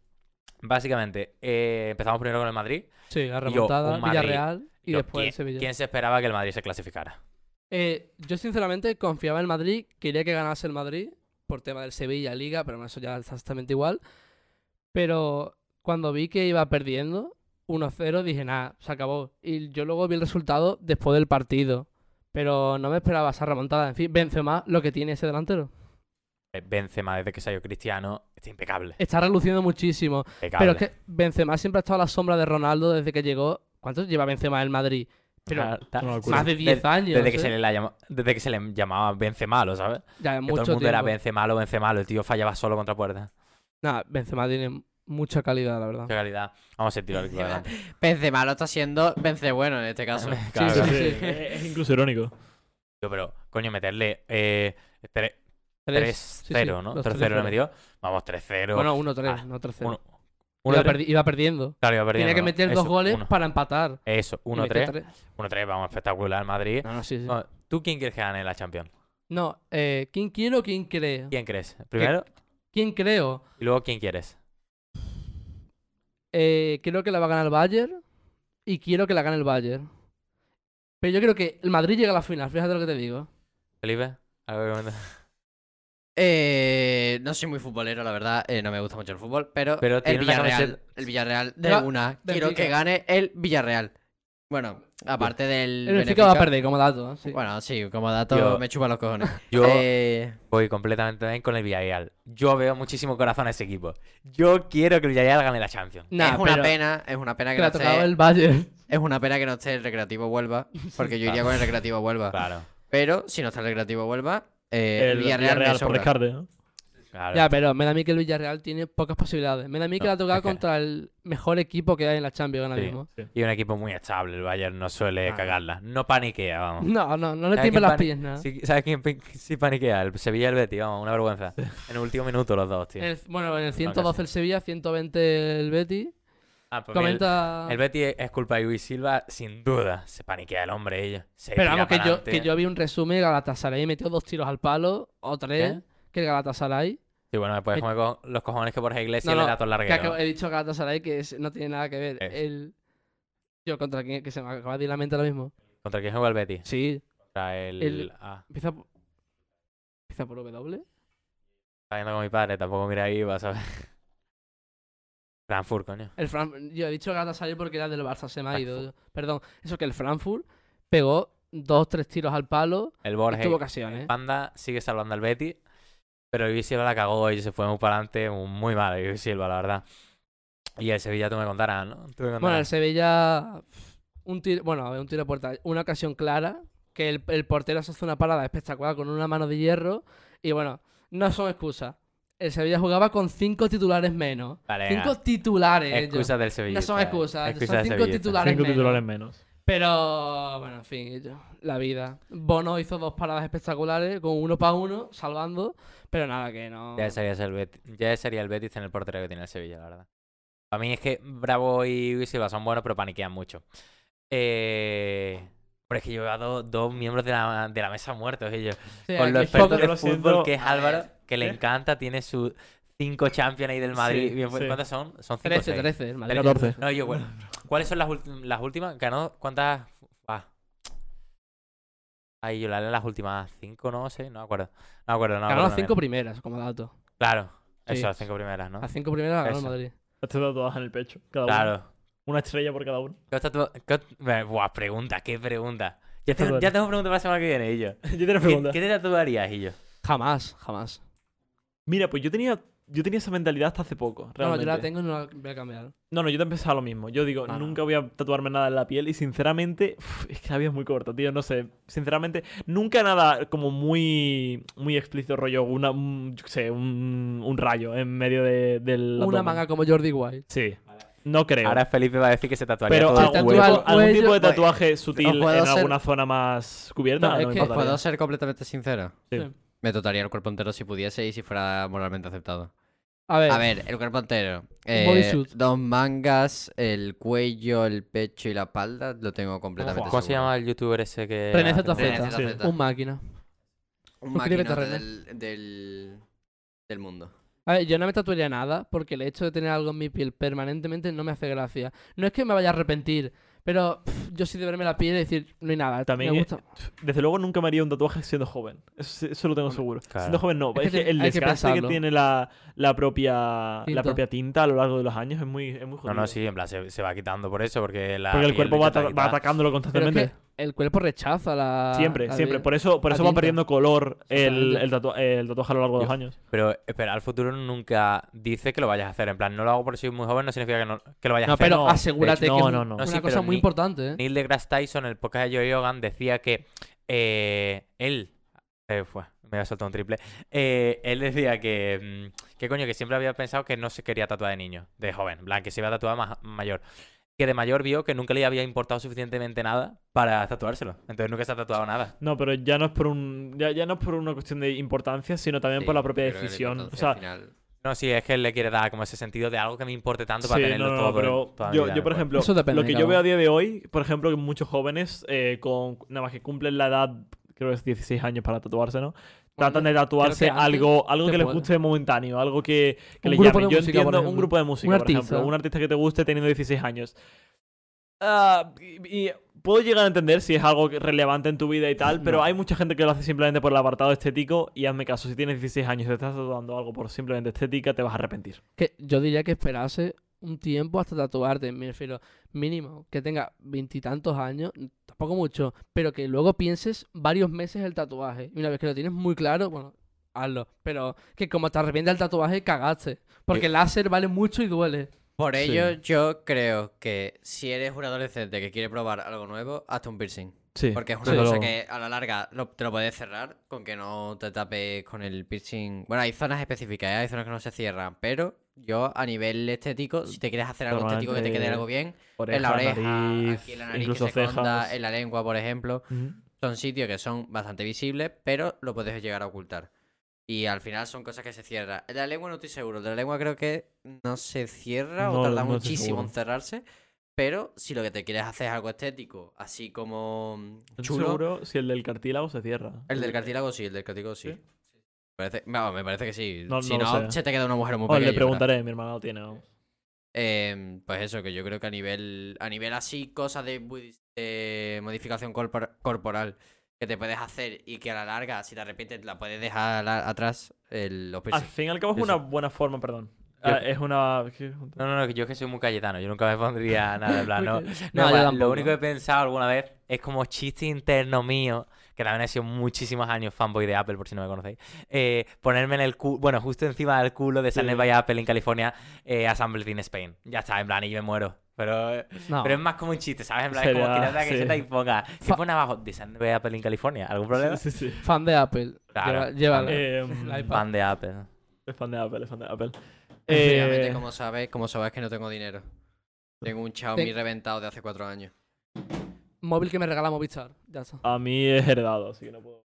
básicamente, eh, empezamos primero con el Madrid. Sí, la yo, remontada, Madrid. Villarreal y Yo, después ¿quién, el Sevilla. quién se esperaba que el Madrid se clasificara? Eh, yo sinceramente confiaba en el Madrid, quería que ganase el Madrid por tema del Sevilla Liga, pero eso ya es exactamente igual. Pero cuando vi que iba perdiendo 1-0 dije, nada, se acabó. Y yo luego vi el resultado después del partido. Pero no me esperaba esa remontada. En fin, Benzema, lo que tiene ese delantero. Eh, Benzema, desde que salió Cristiano, está impecable. Está reluciendo muchísimo. impecable. Pero es que Benzema siempre ha estado a la sombra de Ronaldo desde que llegó. ¿Cuántos lleva Benzema en el Madrid? Pero No más de 10 desde- años. Desde que, ¿eh? se le la llama- desde que se le llamaba Benzemalo, ¿sabes? Ya, Que mucho todo el mundo era tiempo. Benzemalo, Benzemalo. El tío fallaba solo contra puertas. Nah, Benzema tiene mucha calidad, la verdad. Qué calidad. Vamos a tirar el adelante. Benzema lo está haciendo Vence bueno en este caso. Claro, sí, claro. sí. Es, es incluso irónico. Tío, Pero, coño, meterle eh, tre- Tres. 3-0, Sí, sí, ¿no? los 3-0 tres le metió. Vamos, 3-0. Bueno, 1-3, Ah, no 3-0. Uno- uno Iba, tres. perdi- iba perdiendo. Claro, iba perdiendo. Tenía que ¿no? meter Eso, dos goles uno. para empatar. Eso, Y metió 1-3. tres. 1-3, vamos, espectacular, Madrid. No, no, sí, sí. No, ¿Tú quién quieres que gane la Champions? No, eh, ¿quién quiero o quién creo? ¿Quién crees? Primero, ¿Quién creo? y luego ¿quién quieres? Eh, creo que la va a ganar el Bayern y quiero que la gane el Bayern. Pero yo creo que el Madrid llega a la final, fíjate lo que te digo. Felipe, ¿algo que comentar? Eh, no soy muy futbolero, la verdad. eh, no me gusta mucho el fútbol, pero, Pero el Villarreal, el Villarreal de una. Quiero Benfica. que gane el Villarreal. Bueno, aparte del El Benfica va a perder como dato. Sí. Bueno, sí, como dato Yo- me chupa los cojones. Yo Eh, voy completamente bien con el Villarreal. Yo veo muchísimo corazón a ese equipo. Yo quiero que el Villarreal gane la Champions. Nah, es una pena, es una pena que, no esté, el Bayern. es una pena que no esté el Recreativo Huelva, porque yo iría Claro. con el Recreativo Huelva. Claro, Pero si no está el Recreativo Huelva, eh, el, el Villarreal, me Villarreal por sobra. descarte, ¿no? Claro. Ya, pero me da a mí que el Villarreal tiene pocas posibilidades. Me da a mí que No, le ha tocado es que- contra el mejor equipo que hay en la Champions ahora Sí. mismo. Y un equipo muy estable. El Bayern no suele Ah. cagarla. No paniquea, vamos. No, no, no le ¿Sabes tiemblan quién las piernas. Sí, ¿Sabes quién sí paniquea? El Sevilla y el Betis, vamos, una vergüenza. En el último minuto los dos, tío. El- bueno, en el casi. 112 el Sevilla, 120 el Betis. Ah, pues mira, el- Comenta. El Betis es culpa de Luis Silva, sin duda. Se paniquea el hombre. Se Pero vamos, que yo, que yo vi un resumen. Galatasaray metió dos tiros al palo, o tres. ¿Qué? Que el Galatasaray. Sí, bueno, me puedes Eh, comer con los cojones que Borja Iglesias No, le no, da todo el Que larguero. acabo- he dicho Galatasaray que es- no tiene nada que ver. El... Yo contra quién, que se me acaba de ir la mente ahora mismo. ¿Contra quién juega el Betis? Sí, Contra el... El- Ah, empieza por... Empieza por W. está viendo con mi padre, tampoco mira ahí, vas a ver. Frankfurt, coño. El Fran- Yo he dicho Galatasaray porque era del Barça, se me ha ido. Perdón, eso que el Frankfurt pegó dos, tres tiros al palo. El Borja Tuvo ocasiones. Panda sigue salvando al Betis, pero Luis Silva la cagó y se fue muy para adelante, muy mal Luis Silva, la verdad. Y el Sevilla tú me contarás, ¿no? Tú me Bueno, el contarás. Sevilla. Un tiro, bueno, un tiro de puerta. Una ocasión clara. Que el, el portero se hace una parada espectacular con una mano de hierro. Y bueno, no son excusas. El Sevilla jugaba con cinco titulares menos. Vale, cinco venga. titulares. ellos. Excusas del Sevilla. No son excusas, Excusas son cinco Sevilla. titulares. Cinco menos. titulares menos. Pero, bueno, en fin, ellos, la vida. Bono hizo dos paradas espectaculares, con uno para uno, salvando. Pero nada, que no. Ya sería, el Betis, ya sería el Betis en el portero que tiene el Sevilla, la verdad. A mí es que Bravo y Silva son buenos, pero paniquean mucho. Eh... Pero es que yo he dado dos miembros de la, de la mesa muertos ellos. Sí, Con aquí lo es experto poco- yo de lo fútbol siento. que es Álvaro, que le ¿Qué? encanta, tiene sus cinco Champions ahí del Madrid. Sí, sí. ¿Cuántas son? Son cinco o 13, seis. 13. el Madrid 14. 13. No, yo, bueno. ¿Cuáles son las, las últimas? ¿Ganó cuántas? Ah. Ahí yo la las últimas cinco, no sé, no me acuerdo. No me acuerdo, no me Ganó las cinco primeras, como dato. Claro, Sí. eso, las cinco primeras, ¿no? Las cinco primeras las ganó el. Madrid. Este tatuaje en el pecho. Cada uno. Claro. Una estrella por cada uno. ¿Qué tu- qué Buah, pregunta, qué pregunta. Ya, tengo- Tatuaje. ya tengo pregunta para la semana que viene, y yo. yo tengo ¿Qué. ¿Qué te tatuarías, y yo? Jamás, jamás. Mira, pues yo tenía, yo tenía esa mentalidad hasta hace poco. No, no, Realmente. yo la tengo y no la voy a cambiar. No, no, yo te empezaba lo mismo. Yo digo, no. nunca voy a tatuarme nada en la piel y sinceramente, uf, es que la vida es muy corta, tío. No sé, sinceramente, nunca nada como muy muy explícito rollo, una, un, yo qué sé, un, un rayo en medio de, del Una abdomen. manga como Jordi White. Sí, no creo. Ahora Felipe va a decir que se tatuaría pero todo el Se algún, tipo, algún cuello. tipo de Pues, tatuaje sutil en alguna zona más cubierta, No, no, es me que- importaría. ¿Puedo ser completamente sincero? Sí. Sí. Me tatuaría el cuerpo entero si pudiese y si fuera moralmente aceptado. A ver, A ver, el cuerpo entero. Eh, bodysuit. dos mangas, el cuello, el pecho y la espalda lo tengo completamente ¿Cómo se llama el youtuber ese que. René ZZ. Un máquina. Un René. del, del, del mundo. A ver, yo no me tatuaría nada porque el hecho de tener algo en mi piel permanentemente no me hace gracia. No es que me vaya a arrepentir, pero pff, yo sí de verme la piel y decir, no hay nada. También me gusta. Desde luego nunca me haría un tatuaje siendo joven. Eso, lo tengo seguro. Claro. Siendo joven no. Es que Es que el que desgaste que, pensarlo. tiene la, la, propia, Tinta. la propia tinta a lo largo de los años es muy, es muy No, jodido. no, sí, en plan, se, se va quitando por eso, porque la. Porque el cuerpo va, va atacándolo Pero es constantemente. El cuerpo rechaza la. Siempre, la siempre. Por eso, por eso va tinta. perdiendo color el, el, tatua- el tatuaje a lo largo de los años. Pero espera, al futuro nunca dice que lo vayas a hacer. En plan, no lo hago porque soy muy joven, no significa que, no, que lo vayas a No, hacer. pero no, asegúrate no, que es no, no. una No, sí, cosa pero muy importante, ¿eh? Neil deGrasse Tyson, en el podcast de Joe Rogan, decía que eh, él. eh, fue, me había soltado un triple. Eh, él decía que. mm, que coño, que siempre había pensado que no se quería tatuar de niño, de joven. En plan, que se iba a tatuar más mayor. Que de mayor vio que nunca le había importado suficientemente nada para tatuárselo. Entonces nunca se ha tatuado nada. No, pero ya no es por un ya, ya no es por una cuestión de importancia, sino también por la propia la decisión. O sea, final- No, sí, es que él le quiere dar como ese sentido de algo que me importe tanto para sí, tenerlo no, no, todo. pero yo, vida yo, por después. ejemplo, Eso depende lo que yo veo a día de hoy, por ejemplo, que muchos jóvenes eh, con nada más que cumplen la edad, creo que es 16 años para tatuarse, ¿no? Tratan de tatuarse algo, algo que les guste momentáneo, algo que, les llame. Yo música, entiendo un grupo de música, Un por ejemplo, un artista que te guste teniendo 16 años. Ah, y, y puedo llegar a entender si es algo relevante en tu vida y tal, pero No. hay mucha gente que lo hace simplemente por el apartado estético y hazme caso, si tienes 16 años y te estás tatuando algo por simplemente estética, te vas a arrepentir. Que yo diría que esperase un tiempo hasta tatuarte, me refiero, mínimo, que tenga veintitantos años, tampoco mucho, pero que luego pienses varios meses el tatuaje. Y una vez que lo tienes muy claro, bueno, hazlo. Pero que como te arrepientes del tatuaje, cagaste. Porque el láser vale mucho y duele. Por Sí. ello, yo creo que si eres un adolescente que quiere probar algo nuevo, hazte un piercing. Sí. Porque es una cosa luego. que a la larga lo- te lo puedes cerrar con que no te tapes con el piercing. Bueno, hay zonas específicas, ¿eh? hay zonas que no se cierran, pero yo a nivel estético, si te quieres hacer algo estético que te quede algo bien, en la oreja, nariz, aquí en la nariz incluso que se cejas. en la lengua, por ejemplo, son sitios que son bastante visibles, pero lo puedes llegar a ocultar. Y al final son cosas que se cierran. El de la lengua no estoy seguro. El de la lengua creo que no se cierra No, o tarda no muchísimo en cerrarse. Pero si lo que te quieres hacer es algo estético, así como chulo, seguro si el del cartílago se cierra. el del cartílago sí, el del cartílago sí. ¿Sí? Parece, no, me parece que sí. No- si no se te queda una mujer muy Oh, pequeña. le preguntaré, mi hermano lo tiene. Em, pues eso, que yo creo que a nivel, a nivel así, cosas de, modi- de modificación corpor- corporal que te puedes hacer y que a la larga, si te arrepientes, la puedes dejar atrás, el, los Al fin y al cabo es una buena forma, perdón. Ah, es una... No, no, no, que yo es que soy muy cayetano. Yo nunca me pondría nada de plan. No, No, No, va, lo único que he pensado alguna vez es como chiste interno mío, que también he sido muchísimos años fanboy de Apple, por si no me conocéis, eh, ponerme en el culo, bueno, justo encima del culo de San Sí. by Apple en California, eh, Assembled in Spain. Ya está, en plan, y yo me muero. Pero, eh, No. pero es más como un chiste, ¿sabes? En plan, es Sería- como quítate la sí. camiseta y ponga, ¿qué Fa- pone abajo? De San by Apple en California. ¿Algún problema? Sí, sí, sí. Fan de Apple. Claro. Lleva- llévalo. Eh. Fan de Apple. es fan de Apple, es fan de Apple. Eh, como sabes, como sabes que no tengo dinero. Tengo un Xiaomi Te- reventado de hace cuatro años. Móvil que me regala Movistar. Ya está. a mí es heredado, así que no puedo...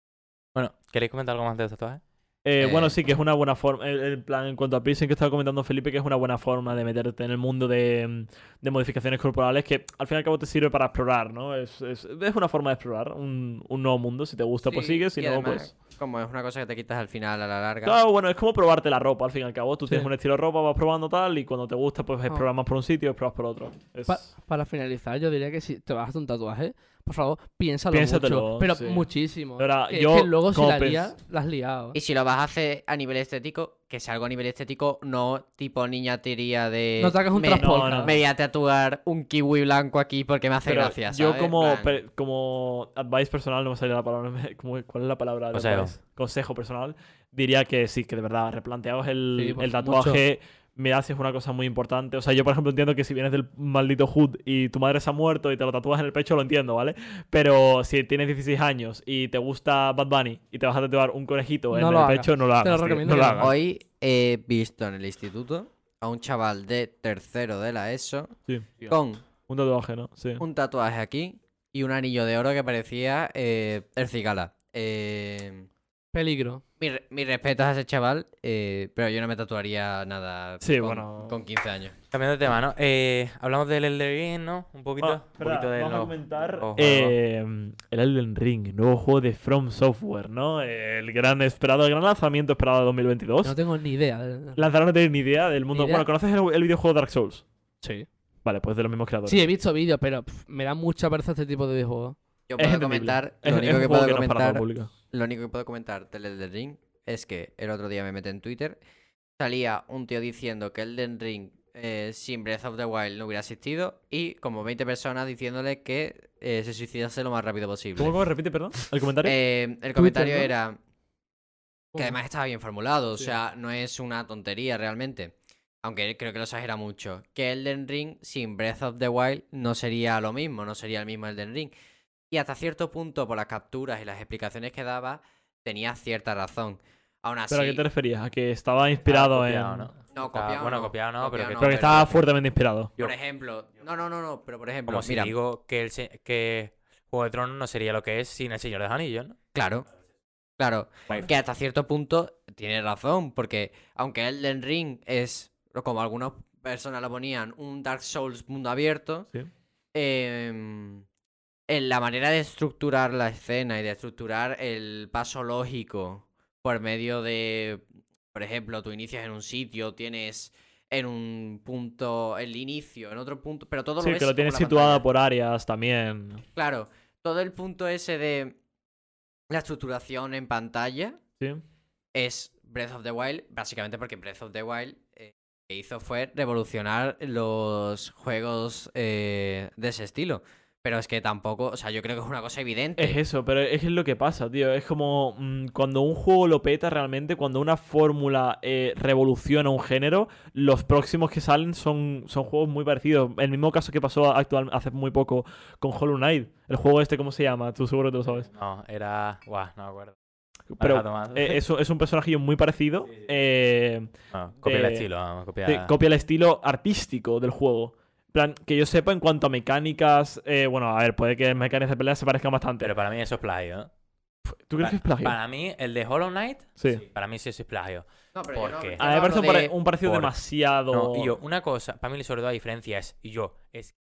Bueno, ¿queréis comentar algo más de los tatuajes? Eh, Eh, bueno, sí, que es una buena forma. El, el plan, en cuanto a piercing que estaba comentando Felipe, que es una buena forma de meterte en el mundo de, de modificaciones corporales, que al fin y al cabo te sirve para explorar, ¿no? Es, es, es una forma de explorar un, un nuevo mundo. Si te gusta, pues sigues. Si no, además, pues. Como es una cosa que te quitas al final, a la larga. Claro, bueno, es como probarte la ropa, al fin y al cabo. Tú tienes un estilo de ropa, vas probando tal, y cuando te gusta, pues Ah. exploras más por un sitio, exploras por otro. Es- Pa- para finalizar, yo diría que si te vas a hacer un tatuaje, por favor, piénsalo Piénsatelo, mucho. Pero sí. muchísimo. Ahora, que, yo, que luego si la lías, la has liado. Y si lo vas a hacer a nivel estético, que sea algo a nivel estético, no tipo niñatería de. No te hagas un me, transporte. no, no. me voy a tatuar un kiwi blanco aquí porque me hace Pero gracia. yo como, per- como advice personal, no me sale la palabra, me- ¿cómo- ¿cuál es la palabra? de Consejo. Consejo personal, diría que sí, que de verdad, replanteaos el, Sí, pues, el tatuaje, si es una cosa muy importante. O sea, yo por ejemplo entiendo que si vienes del maldito hood y tu madre se ha muerto y te lo tatúas en el pecho, lo entiendo, ¿vale? Pero si tienes 16 años y te gusta Bad Bunny y te vas a tatuar un conejito en el pecho, no lo hagas. Te lo tío, recomiendo no lo hagas. Hoy he visto en el instituto a un chaval de tercero de la ESO Sí, con un tatuaje, ¿no? Sí. un tatuaje aquí y un anillo de oro que parecía eh, el cigala. Eh, Peligro. mi, re- mi respeto a ese chaval, eh, pero yo no me tatuaría nada Sí, con, bueno. con 15 años. Cambiando de tema, ¿no? Eh, hablamos del Elden Ring, ¿no? Un poquito. Ah, un espera, poquito de vamos a comentar los eh, el Elden Ring, nuevo juego de From Software, ¿no? El gran esperado, el gran lanzamiento esperado de 2022. No tengo ni idea. de- Lanzaron no tenéis ni idea del mundo. Idea. Bueno, ¿conoces el, el videojuego Dark Souls? Sí. Vale, pues de los mismos creadores. Sí, he visto vídeos, pero me da mucha pereza este tipo de videojuegos. Yo Es puedo comentar, Es, lo es único un que juego puedo que no es para todo comentar. Lo único que puedo comentar del Elden Ring es que el otro día me metí en Twitter, salía un tío diciendo que Elden Ring eh, sin Breath of the Wild no hubiera existido y como 20 personas diciéndole que eh, se suicidase lo más rápido posible. ¿Cómo, cómo? repite, perdón? ¿El comentario? Eh, el comentario ¿no? era que además estaba bien formulado, o sea, no es una tontería realmente. Aunque creo que lo exagera mucho. Que Elden Ring sin Breath of the Wild no sería lo mismo, no sería el mismo Elden Ring. Y hasta cierto punto, por las capturas y las explicaciones que daba, tenía cierta razón. Aún así, ¿Pero a qué te referías? ¿A que estaba inspirado copiado, en...? ¿no? no, copiado bueno, no, copiado no, pero que- Pero que estaba fuertemente inspirado. Por ejemplo, no, no, no, no, pero por ejemplo, Como si digo que, el se- que Juego de Tronos no sería lo que es sin el Señor de los Anillos, ¿no? Claro. Claro. Que hasta cierto punto tiene razón. Porque aunque Elden Ring es, como algunas personas lo ponían, un Dark Souls mundo abierto. Sí. em, en la manera de estructurar la escena y de estructurar el paso lógico por medio de. Por ejemplo, tú inicias en un sitio, tienes en un punto, el inicio, en otro punto, pero todo Sí, lo que lo tienes situada por áreas también. Claro, todo el punto ese de la estructuración en pantalla Sí. es Breath of the Wild, básicamente porque Breath of the Wild eh, lo que hizo fue revolucionar los juegos eh, de ese estilo. Pero es que tampoco, o sea, yo creo que es una cosa evidente. Es eso, pero es lo que pasa, tío. Es como mm, cuando un juego lo peta realmente, cuando una fórmula eh, revoluciona un género, los próximos que salen son, son juegos muy parecidos. El mismo caso que pasó actual, hace muy poco con Hollow Knight. El juego este, ¿cómo se llama? Tú seguro que lo sabes. No, era. Buah, no me acuerdo. Pero eh, es, un- es un personajillo muy parecido. Sí, sí. eh, No, copia el eh, estilo, vamos, copia. Copia el estilo artístico del juego. En plan, que yo sepa en cuanto a mecánicas. eh, bueno, a ver, puede que mecánicas de pelea se parezcan bastante. Pero para mí eso es plagio. ¿eh? ¿Tú crees que es plagio? Para mí, el de Hollow Knight, Sí. para mí sí eso es plagio. No, pero A mí me parece un, de- parecido por- demasiado. No, y yo, una cosa, para mí sobre todo la diferencia es, y yo, es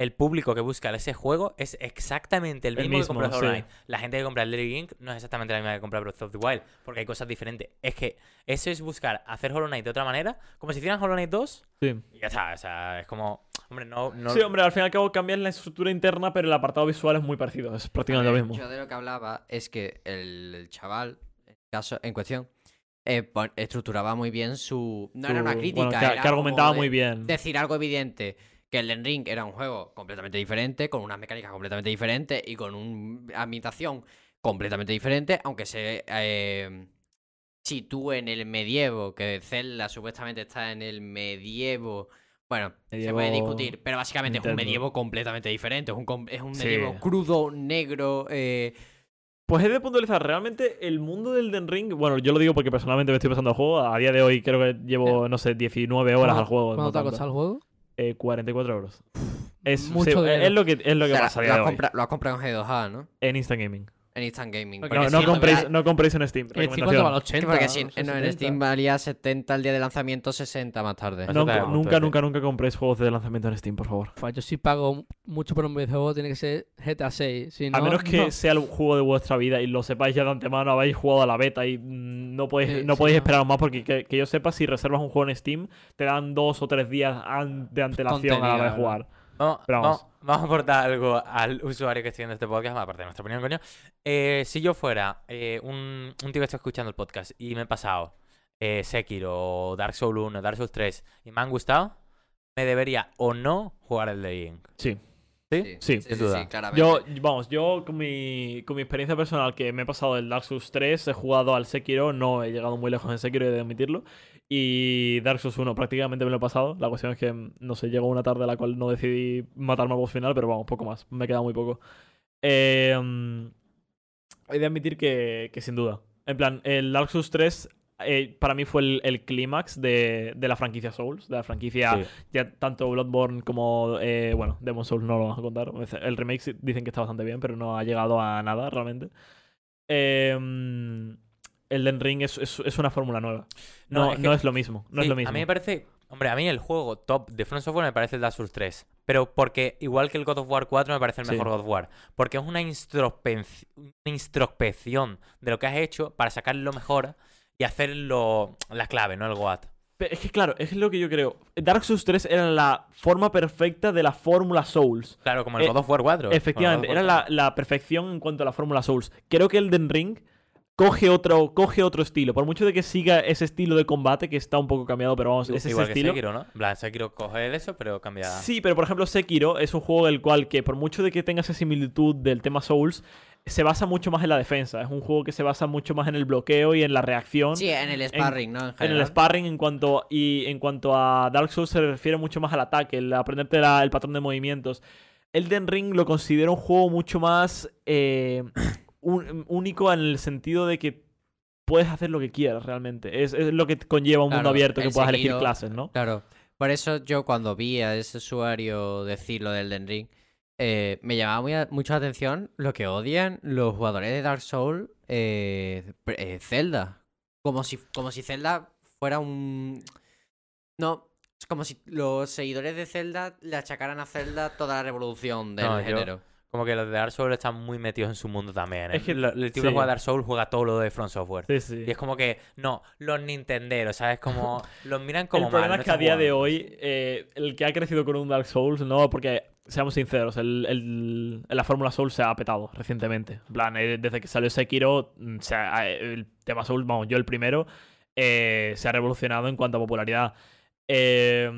el público que busca ese juego es exactamente el El mismo, mismo, que compra Hollow sí. Knight. La gente que compra el Little Link no es exactamente la misma que compra Breath of the Wild, porque hay cosas diferentes. Es que eso es buscar hacer Hollow Knight de otra manera, como si hicieran Hollow Knight 2, Sí. y ya está. O sea, es como, hombre, no... no Sí, hombre, al fin y al cabo cambias la estructura interna, pero el apartado visual es muy parecido. Es prácticamente ver, lo mismo. Yo de lo que hablaba es que el, chaval, en, caso, en cuestión, eh, estructuraba muy bien su. No era una crítica, bueno, que, era que argumentaba de- muy bien. Decir algo evidente. Que el Ring era un juego completamente diferente, con unas mecánicas completamente diferentes y con una ambientación completamente diferente, aunque se eh, sitúe en el medievo, que Zelda supuestamente está en el medievo. Bueno, se puede discutir, pero básicamente es un medievo completamente diferente. Es un, es un Sí. medievo crudo, negro. eh, Pues he de puntualizar, realmente el mundo del Den Ring, bueno, yo lo digo porque personalmente me estoy pasando el juego, a día de hoy creo que llevo, no sé, 19 horas al juego. ¿Cuánto te ha costado el juego? Eh, 44 euros. Es, Mucho sí, es lo que, es lo que o sea, pasa a lo, día has de hoy. compra- lo has comprado en G2A, ¿no? En Instant Gaming. En Instant Gaming. Porque No, compréis, verdad- no compréis en Steam. El 50 recomendación. vale es 80. porque si, no, en 70. Steam valía 70 el día de lanzamiento, 60 más tarde. No, nunca, nunca, nunca compréis juegos de lanzamiento en Steam, por favor. Yo sí pago mucho por un videojuego, tiene que ser GTA 6. Si a no, menos que no. sea el juego de vuestra vida y lo sepáis ya de antemano, habéis jugado a la beta y mm, no podéis, Sí, no sí, podéis no. esperar más porque que, que yo sepa, si reservas un juego en Steam, te dan dos o tres días de antelación a la hora de jugar. Vamos, Pero vamos. vamos. vamos a aportar algo al usuario que esté viendo este podcast, aparte de nuestra opinión, coño. Eh, si yo fuera eh, un, un tío que está escuchando el podcast y me he pasado eh, Sekiro, Dark Souls 1, Dark Souls 3 y me han gustado, me debería o no jugar el de Link. Sí. ¿Sí? Sí, sin duda. claramente. Yo, vamos, yo con mi, con mi experiencia personal que me he pasado del Dark Souls 3, he jugado al Sekiro, no he llegado muy lejos en Sekiro, he de admitirlo. Y Dark Souls 1 prácticamente me lo he pasado. La cuestión es que, mm, no sé, llegó una tarde a la cual no decidí matarme al boss final, pero vamos, poco más. Me queda muy poco. Eh, mm, he de admitir que, que sin duda. En plan, el Dark Souls 3 eh, para mí fue el, el clímax de, de la franquicia Souls, de la franquicia Sí. ya tanto Bloodborne como, eh, bueno, Demon Souls no lo vamos a contar. El remake dicen que está bastante bien, pero no ha llegado a nada realmente. Eh, Elden Ring es, es, es una fórmula nueva. No, No, es no que- es lo mismo. No Sí, es lo mismo. A mí me parece. Hombre, a mí el juego top de Front Software me parece el Dark Souls 3. Pero porque, igual que el God of War 4, me parece el Sí. mejor God of War. Porque es una, introspec- una introspección de lo que has hecho para sacar lo mejor y hacer lo- la clave, ¿no? El GOAT. Es que claro, es lo que yo creo. Dark Souls 3 era la forma perfecta de la fórmula Souls. Claro, como el Eh, God of War 4. Efectivamente, era la, la perfección en cuanto a la fórmula Souls. Creo que Elden Ring coge otro, coge otro estilo. Por mucho de que siga ese estilo de combate, que está un poco cambiado, pero vamos, War 4. es ese Igual que estilo. Sekiro, ¿no? En plan, Sekiro coge de eso, pero cambia. Sí, pero por ejemplo, Sekiro es un juego del cual que por mucho de que tenga esa similitud del tema Souls, se basa mucho más en la defensa. Es un juego que se basa mucho más en el bloqueo y en la reacción. Sí, en el sparring, ¿no? En, En el sparring en cuanto y en cuanto a Dark Souls se refiere mucho más al ataque, el aprenderte la- el patrón de movimientos. Elden Ring lo considero un juego mucho más eh, un- único en el sentido de que puedes hacer lo que quieras realmente. Es, es lo que conlleva un mundo abierto que puedas elegir clases, ¿no? Claro. Por eso yo cuando vi a ese usuario decir lo del Den Ring, eh, me llamaba muy a- mucho la atención lo que odian los jugadores de Dark Souls eh, eh, Zelda. Como si, como si Zelda fuera un... No, es como si los seguidores de Zelda le achacaran a Zelda toda la revolución del No, yo- género. Como que los de Dark Souls están muy metidos en su mundo también. ¿eh? Es que- Lo- el tipo sí. que juega Dark Souls juega todo lo de Front Software. Sí, sí. Y es como que, no, los nintenderos, ¿sabes? Como los miran como el problema mal, es que a día de hoy, eh, el que ha crecido con un Dark Souls, no, porque seamos sinceros, el, el- la Fórmula Souls se ha petado recientemente. En plan, eh, desde que salió Sekiro, mm, el tema Souls, vamos, yo el primero, eh, se ha revolucionado en cuanto a popularidad. Eh,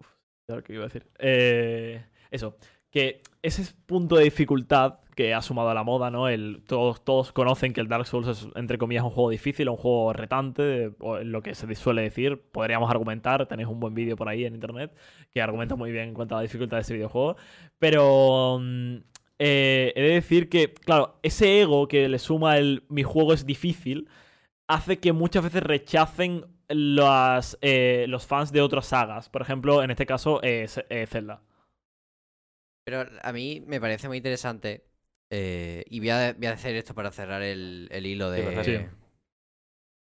uf, ya lo que iba a decir. Eh, eso, que ese punto de dificultad que ha sumado a la moda, ¿no? Todos, todos conocen que el Dark Souls es, entre comillas, un juego difícil, un juego retante, o lo que se suele decir. Podríamos argumentar, tenéis un buen vídeo por ahí en internet que argumenta muy bien en cuanto a la dificultad de ese videojuego. Pero mm, eh, he de decir que, claro, ese ego que le suma el mi juego es difícil hace que muchas veces rechacen eh, los fans de otras sagas. Por ejemplo, en este caso, eh, eh, Zelda. Pero a mí me parece muy interesante. eh, y voy a, voy a hacer esto para cerrar el, el hilo Sí, de. Sí.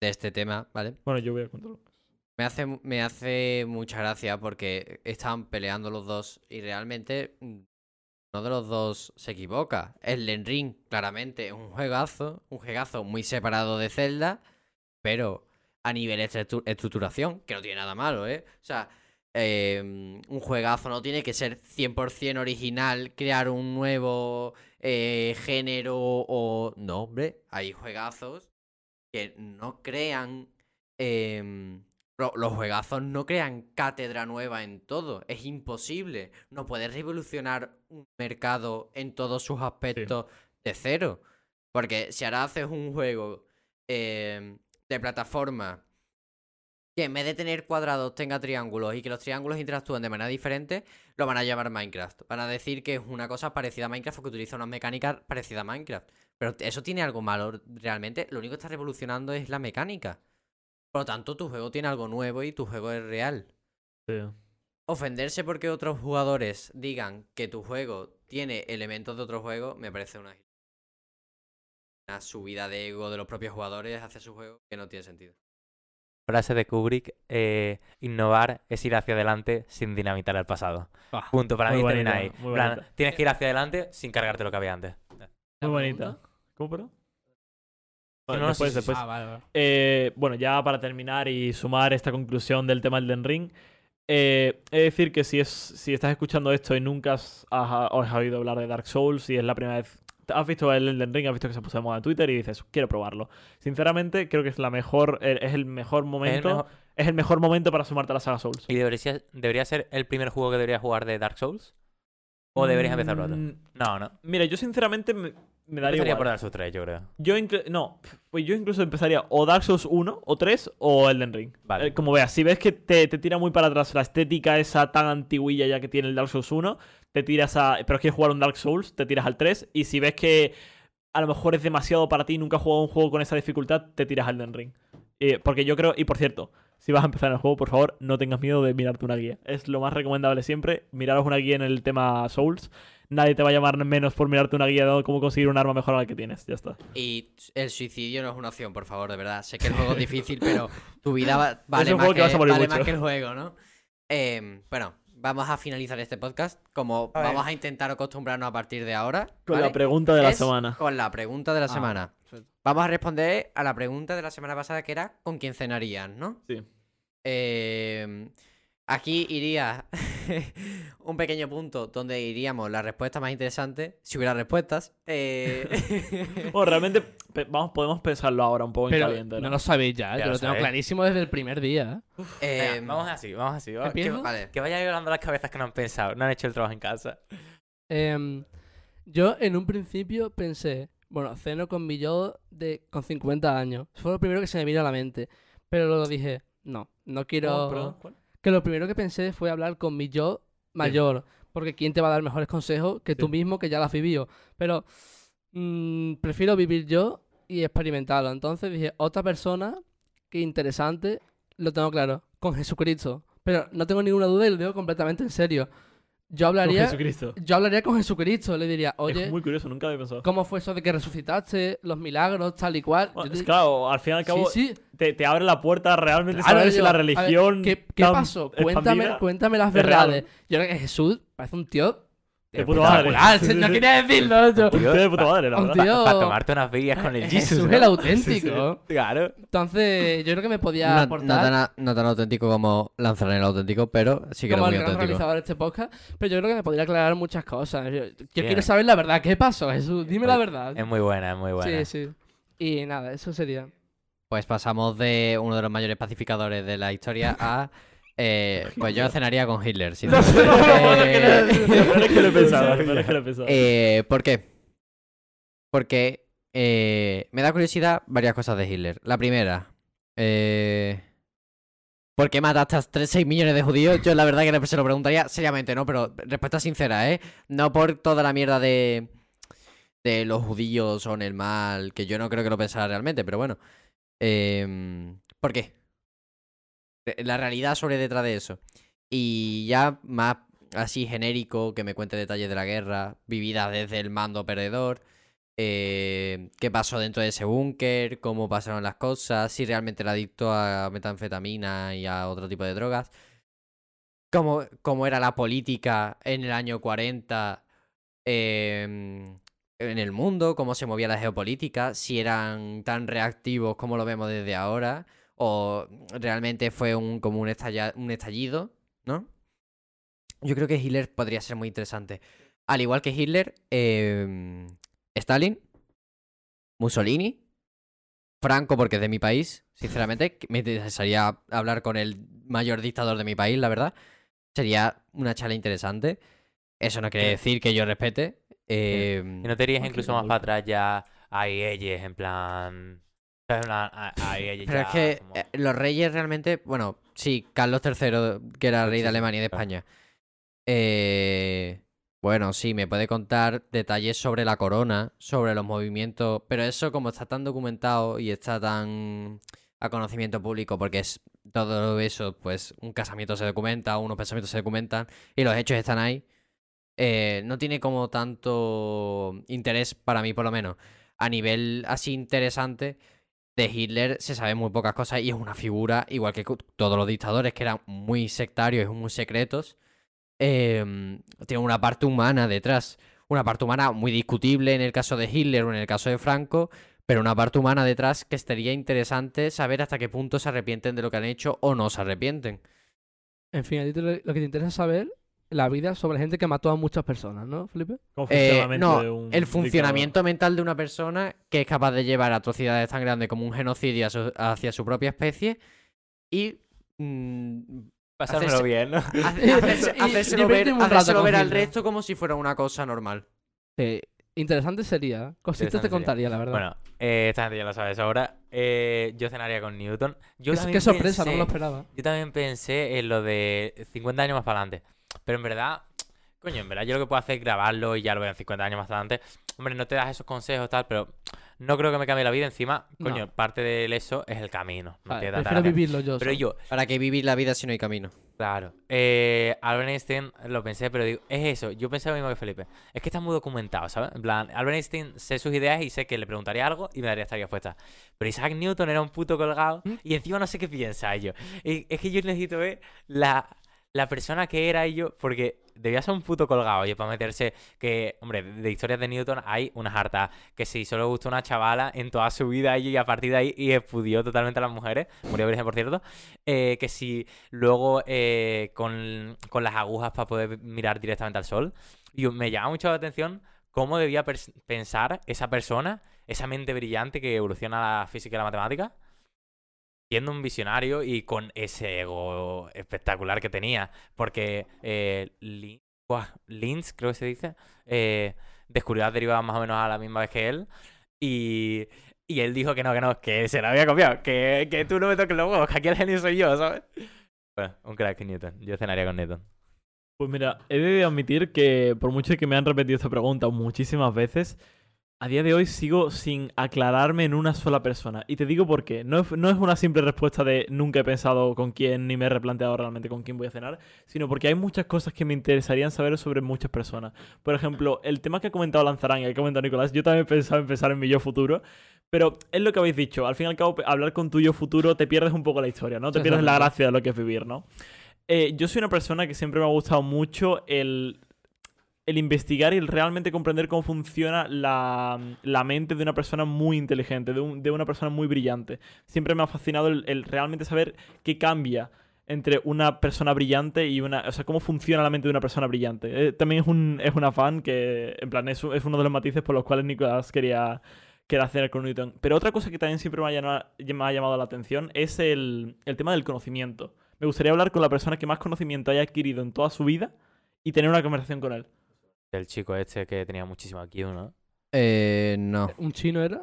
de este tema, ¿vale? Bueno, yo voy a contarlo. Me hace, me hace mucha gracia porque están peleando los dos y realmente mm, uno de los dos se equivoca. El Den Ring, claramente, es un juegazo, un juegazo muy separado de Zelda, pero a nivel estru- estructuración, que no tiene nada malo, ¿eh? O sea, eh, un juegazo no tiene que ser 100% original, crear un nuevo eh, género o... No, hombre, hay juegazos que no crean... em, lo- los juegazos no crean cátedra nueva en todo. Es imposible. No puedes revolucionar un mercado en todos sus aspectos de cero. Porque si ahora haces un juego em, de plataforma que en vez de tener cuadrados tenga triángulos y que los triángulos interactúen de manera diferente, lo van a llamar Minecraft. Van a decir que es una cosa parecida a Minecraft o que utiliza unas mecánicas parecidas a Minecraft. Pero eso tiene algo malo realmente. Lo único que está revolucionando es la mecánica. Por lo tanto, tu juego tiene algo nuevo y tu juego es real. Sí. Ofenderse porque otros jugadores digan que tu juego tiene elementos de otro juego me parece una, una subida de ego de los propios jugadores hacia su juego que no tiene sentido. Frase de Kubrick, eh, innovar es ir hacia adelante sin dinamitar el pasado. Ah, Punto, para mí termina ahí. plan, tienes que ir hacia adelante sin cargarte lo que había antes. Muy bonita. ¿Cómo, perdón? Bueno, no, después, sí, sí, después. Ah, vale, vale. Eh, bueno, ya para terminar y sumar esta conclusión del tema del Den Ring, eh, he de decir que si, es, si estás escuchando esto y nunca has, has- os has oído hablar de Dark Souls, si es la primera vez, has visto el Elden Ring, has visto que se puso de moda en Twitter y dices, quiero probarlo. Sinceramente, creo que es la mejor, es el mejor Es el momento, mejor- es el mejor momento para sumarte a la saga Souls. ¿Y debería, ser- debería ser el primer juego que deberías jugar de Dark Souls? ¿O deberías empezar por otro? Mm, No, no. Mira, yo sinceramente me, me daría Empezaría igual. por Dark Souls 3, yo creo. Yo no, pues yo incluso empezaría o Dark Souls 1 o 3 o Elden Ring. Vale. Eh, como veas, si ves que te, te tira muy para atrás la estética esa tan antiguilla ya que tiene el Dark Souls 1, te tiras a. Pero quieres jugar un Dark Souls, te tiras al 3. Y si ves que a lo mejor es demasiado para ti, nunca has jugado un juego con esa dificultad, te tiras al Elden Ring. Eh, porque yo creo, y por cierto, si vas a empezar el juego, por favor, no tengas miedo de mirarte una guía. Es lo más recomendable siempre. Miraros una guía en el tema Souls. Nadie te va a llamar menos por mirarte una guía de cómo conseguir un arma mejor a la que tienes. Ya está. Y el suicidio no es una opción, por favor, de verdad. Sé que el juego es difícil, pero tu vida va- vale, un más que, que vas a morir vale más que el juego, ¿no? Em, bueno, vamos a finalizar este podcast. Como A vamos a intentar acostumbrarnos a partir de ahora. Con ¿vale? la pregunta de la Es semana. Con la pregunta de la Ah, semana. perfecto. Vamos a responder a la pregunta de la semana pasada que era ¿con quién cenarían, no? Sí. Eh, aquí iría un pequeño punto donde iríamos la respuesta más interesante, si hubiera respuestas. Eh, Bueno, realmente, vamos, podemos pensarlo ahora un poco en caliente. no ¿no? lo sabéis ya, Ya yo lo lo tengo clarísimo desde el primer día. ¿eh? eh, Venga, vamos así, vamos así. Que, vale. que vaya hablando las cabezas que no han pensado, no han hecho el trabajo en casa. Em, yo en un principio pensé, bueno, ceno con mi yo de, con 50 años. Fue lo primero que se me vino a la mente. Pero luego dije, no, no quiero... ¿Cómo? Que lo primero que pensé fue hablar con mi yo mayor. Porque ¿quién te va a dar mejores consejos que tú Sí. mismo que ya lo has vivido? Pero mm, prefiero vivir yo y experimentarlo. Entonces dije, otra persona que interesante, lo tengo claro, con Jesucristo. Pero no tengo ninguna duda y lo digo completamente en serio. Yo Con hablaría, Jesucristo. yo hablaría con Jesucristo, le diría, oye, Es muy curioso, nunca había pensado. ¿cómo fue eso de que resucitaste? Los milagros, tal y cual. Bueno, es claro, al fin y al cabo, sí, sí. Te, te abre la puerta realmente Claro, saber si la ver, religión. ¿Qué, qué pasó? Cuéntame, cuéntame las verdades. Yo creo que Jesús parece un tío De puta madre. No quería decirlo. yo- Un tío de puta madre, la Un verdad. tío- Para tomarte unas vías con el Jesus. Jesús ¿no? el auténtico. Claro. Entonces, yo creo que me podía No, tan, no tan auténtico como lanzar el auténtico, pero sí que era como muy el gran auténtico. realizador de este podcast. Pero yo creo que me podría aclarar muchas cosas. Yo, yo quiero saber la verdad. ¿Qué pasó, Jesús? Dime la verdad. Es muy buena, es muy buena. Sí, sí. Y nada, eso sería. Pues pasamos de uno de los mayores pacificadores de la historia a. eh, pues yo cenaría con Hitler, duda. Eh, Lo peor es que lo he pensado, es que lo he pensado. eh, ¿Por qué? Porque eh, me da curiosidad varias cosas de Hitler. La primera, eh, ¿por qué mataste a 3, 6 millones de judíos? Yo la verdad que se lo preguntaría seriamente, ¿no? Pero respuesta sincera, ¿eh? No por toda la mierda de, de los judíos son el mal, que yo no creo que lo pensara realmente, pero bueno. Em, ¿Por qué? La realidad sobre detrás de eso. Y ya más así genérico, que me cuente detalles de la guerra, vivida desde el mando perdedor, eh, qué pasó dentro de ese búnker, cómo pasaron las cosas, si realmente era adicto a metanfetamina y a otro tipo de drogas, cómo, cómo era la política en el año 40 em, en el mundo, cómo se movía la geopolítica, si eran tan reactivos como lo vemos desde ahora, o realmente fue un, como un, estalla- un estallido, ¿no? Yo creo que Hitler podría ser muy interesante. Al igual que Hitler, em, Stalin, Mussolini, Franco, porque es de mi país, sinceramente, me interesaría hablar con el mayor dictador de mi país, la verdad. Sería una charla interesante. Eso no quiere decir que yo respete. em, Y no te irías incluso más para atrás ya hay ellos, en plan. Pero es que como- eh, los reyes realmente, bueno, sí, Carlos III, que era rey de Alemania y de. España. Eh, bueno, sí, me puede contar detalles sobre la corona, sobre los movimientos, pero eso como está tan documentado y está tan a conocimiento público, porque es todo eso, pues un casamiento se documenta, unos pensamientos se documentan y los hechos están ahí. eh, no tiene como tanto interés para mí, por lo menos. A nivel así interesante, de Hitler se sabe muy pocas cosas y es una figura, igual que todos los dictadores, que eran muy sectarios y muy secretos. em, tiene una parte humana detrás. Una parte humana muy discutible en el caso de Hitler o en el caso de Franco, pero una parte humana detrás que estaría interesante saber hasta qué punto se arrepienten de lo que han hecho o no se arrepienten. En fin, a ti lo que te interesa es saber la vida sobre gente que mató a muchas personas, ¿no, Felipe? ¿Cómo funciona Eh, no, de un el dictador? funcionamiento mental de una persona que es capaz de llevar atrocidades tan grandes como un genocidio su- hacia su propia especie y mm, Pasármelo hacerse- bien, ¿no? hace- hacerse- Y hacérselo ver, hacérselo ver al resto como si fuera una cosa normal. Eh, interesante sería. Cositas Interesante te contaría, la verdad. Bueno, eh, esta gente ya lo sabe ahora. Eh, yo cenaría con Newton. Yo qué, sorpresa, no me lo esperaba. Yo también pensé en lo de 50 años más para adelante. Pero en verdad, coño, en verdad yo lo que puedo hacer es grabarlo y ya lo veo en 50 años más adelante. Hombre, no te das esos consejos tal, pero no creo que me cambie la vida. Encima, coño, No. parte del eso es el camino. No Vale, prefiero gracia. vivirlo yo. Pero yo, ¿Para qué vivir la vida si no hay camino? Claro. Eh, Albert Einstein lo pensé, pero digo, es eso. Yo pensé lo mismo que Felipe. Es que está muy documentado, ¿sabes? En plan, Albert Einstein sé sus ideas y sé que le preguntaría algo y me daría esta respuesta. Pero Isaac Newton era un puto colgado ¿Mm? y encima no sé qué piensa ello. Y es que yo necesito ver la, la persona que era ello, porque debía ser un puto colgado, oye, para meterse que, hombre, de historias de Newton hay unas hartas, que si solo gustó una chavala en toda su vida y a partir de ahí y expudió totalmente a las mujeres, murió virgen por cierto, eh, que si luego eh, con, con las agujas para poder mirar directamente al sol, y me llama mucho la atención cómo debía pensar esa persona, esa mente brillante que evoluciona la física y la matemática, siendo un visionario y con ese ego espectacular que tenía. Porque eh, Lin- creo que se dice, eh, descubrió las derivadas más o menos a la misma vez que él. Y, y él dijo que no, que no, que se la había copiado. Que, que tú no me toques los huevos, que aquí el genio soy yo, ¿sabes? Bueno, un crack Newton. Yo cenaría con Newton. Pues mira, he de admitir que por mucho que me han repetido esta pregunta muchísimas veces, a día de hoy sigo sin aclararme en una sola persona. Y te digo por qué. No es, no es una simple respuesta de nunca he pensado con quién ni me he replanteado realmente con quién voy a cenar, sino porque hay muchas cosas que me interesarían saber sobre muchas personas. Por ejemplo, el tema que ha comentado Lanzarán y que ha comentado Nicolás, yo también he pensado en pensar en mi yo futuro. Pero es lo que habéis dicho. Al fin y al cabo, hablar con tu yo futuro te pierdes un poco la historia, ¿no? Te pierdes la gracia de lo que es vivir, ¿no? Eh, yo soy una persona que siempre me ha gustado mucho el el investigar y el realmente comprender cómo funciona la, la mente de una persona muy inteligente, de, un- de una persona muy brillante. Siempre me ha fascinado el, el realmente saber qué cambia entre una persona brillante y una... O sea, cómo funciona la mente de una persona brillante. Eh, también es un, es un afán que, en plan, es, es uno de los matices por los cuales Nicolás quería, quería hacer con Newton. Pero otra cosa que también siempre me ha llamado, me ha llamado la atención es el, el tema del conocimiento. Me gustaría hablar con la persona que más conocimiento haya adquirido en toda su vida y tener una conversación con él. El chico este que tenía muchísimo IQ, ¿no? Eh, no. ¿Un chino era?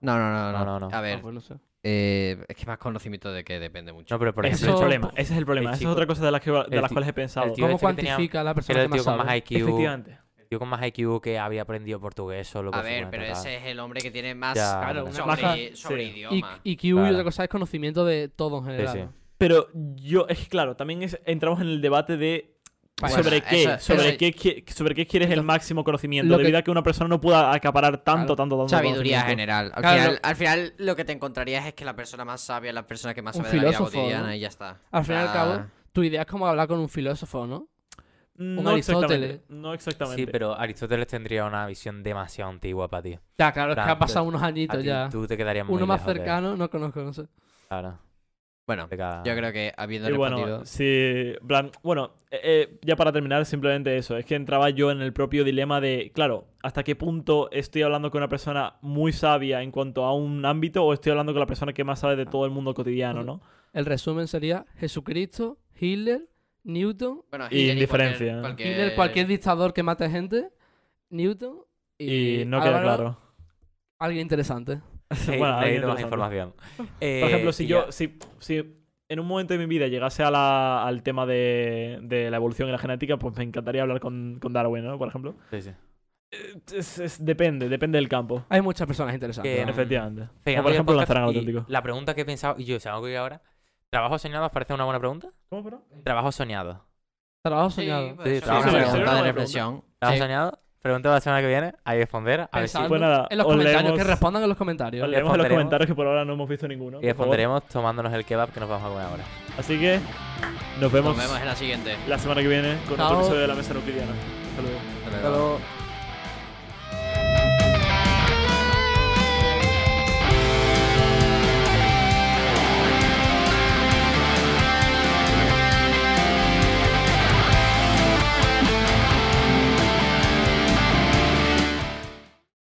No, no, no, no. No, no, no. A Ah, ver, pues no sé. eh, es que más conocimiento de que depende mucho. No, pero por Ese es el ejemplo, problema. Ese es el problema. el Esa chico- es otra cosa de las, que, de el las ti- cuales he pensado. el tío ¿Cómo este que tenía- cuantifica a la persona era que el más tío con más? IQ. Efectivamente. el tío con más IQ que había aprendido portugués solo A por su ver, cuenta, pero tal. ese es el hombre que tiene más Ya, Claro, una sobre, cosa- sobre sí. Y, idioma. IQ y Claro. otra cosa es conocimiento de todo en general. sí. ¿no? Pero yo, es que claro, también es- entramos en el debate de Bueno, sobre qué, eso- sobre, eso- qué, sobre qué quieres el máximo conocimiento, debido a que una persona no pueda acaparar tanto, tanto, tanto Sabiduría general. Al, Claro, final, lo- al final lo que te encontrarías es que la persona más sabia es la persona que más Un sabe de la vida filósofo, cotidiana ¿no? y ya está. Al O fin y al cabo, tu idea es como hablar con un filósofo, ¿no? No Aristóteles. exactamente. No exactamente. Sí, pero Aristóteles tendría una visión demasiado antigua para ti. Ya, claro, es que han pasado unos añitos ti, ya. Tú te quedarías muy Uno más lejos de- cercano, no conozco, no sé. Claro. Bueno, yo creo que habiendo Y respondido... bueno, sí, plan, bueno, eh, eh, ya para terminar, simplemente eso. Es que entraba yo en el propio dilema de, claro, ¿hasta qué punto estoy hablando con una persona muy sabia en cuanto a un ámbito o estoy hablando con la persona que más sabe de todo el mundo cotidiano, ¿no? El resumen sería Jesucristo, Hitler, Newton, Bueno, Y Hitler indiferencia, ¿eh? cualquier- Hitler, cualquier dictador que mate gente, Newton y, Y no queda claro. Alguien interesante. Sí, Bueno, necesito más información. Por Eh, ejemplo, si yo, ya. si, si en un momento de mi vida llegase a la- al tema de, de la evolución y la genética, pues me encantaría hablar con, con Darwin, ¿no? Por ejemplo. Sí, sí. Eh, es- es- depende, depende del campo. Hay muchas personas interesantes. Que- ¿no? Efectivamente. O por ejemplo, lanzarán auténtico. La pregunta que he pensado, y yo, ¿se me ahora? ¿Trabajo soñado os parece una buena pregunta? ¿Cómo, perdón? Trabajo soñado. Trabajo Sí, soñado. Sí, trabajo soñado. ¿Trabajo Sí. soñado? Pregunta la semana que viene. Ahí responder. A ver si Pensando Pues nada, en los os comentarios, leemos- que respondan en los comentarios. Os leemos en los comentarios que por ahora no hemos visto ninguno. y responderemos tomándonos el kebab que nos vamos a comer ahora. Así que nos vemos, Nos vemos en la siguiente. la semana que viene con Chao. otro episodio de la mesa nuclear. Hasta luego. Hasta Hasta luego. luego.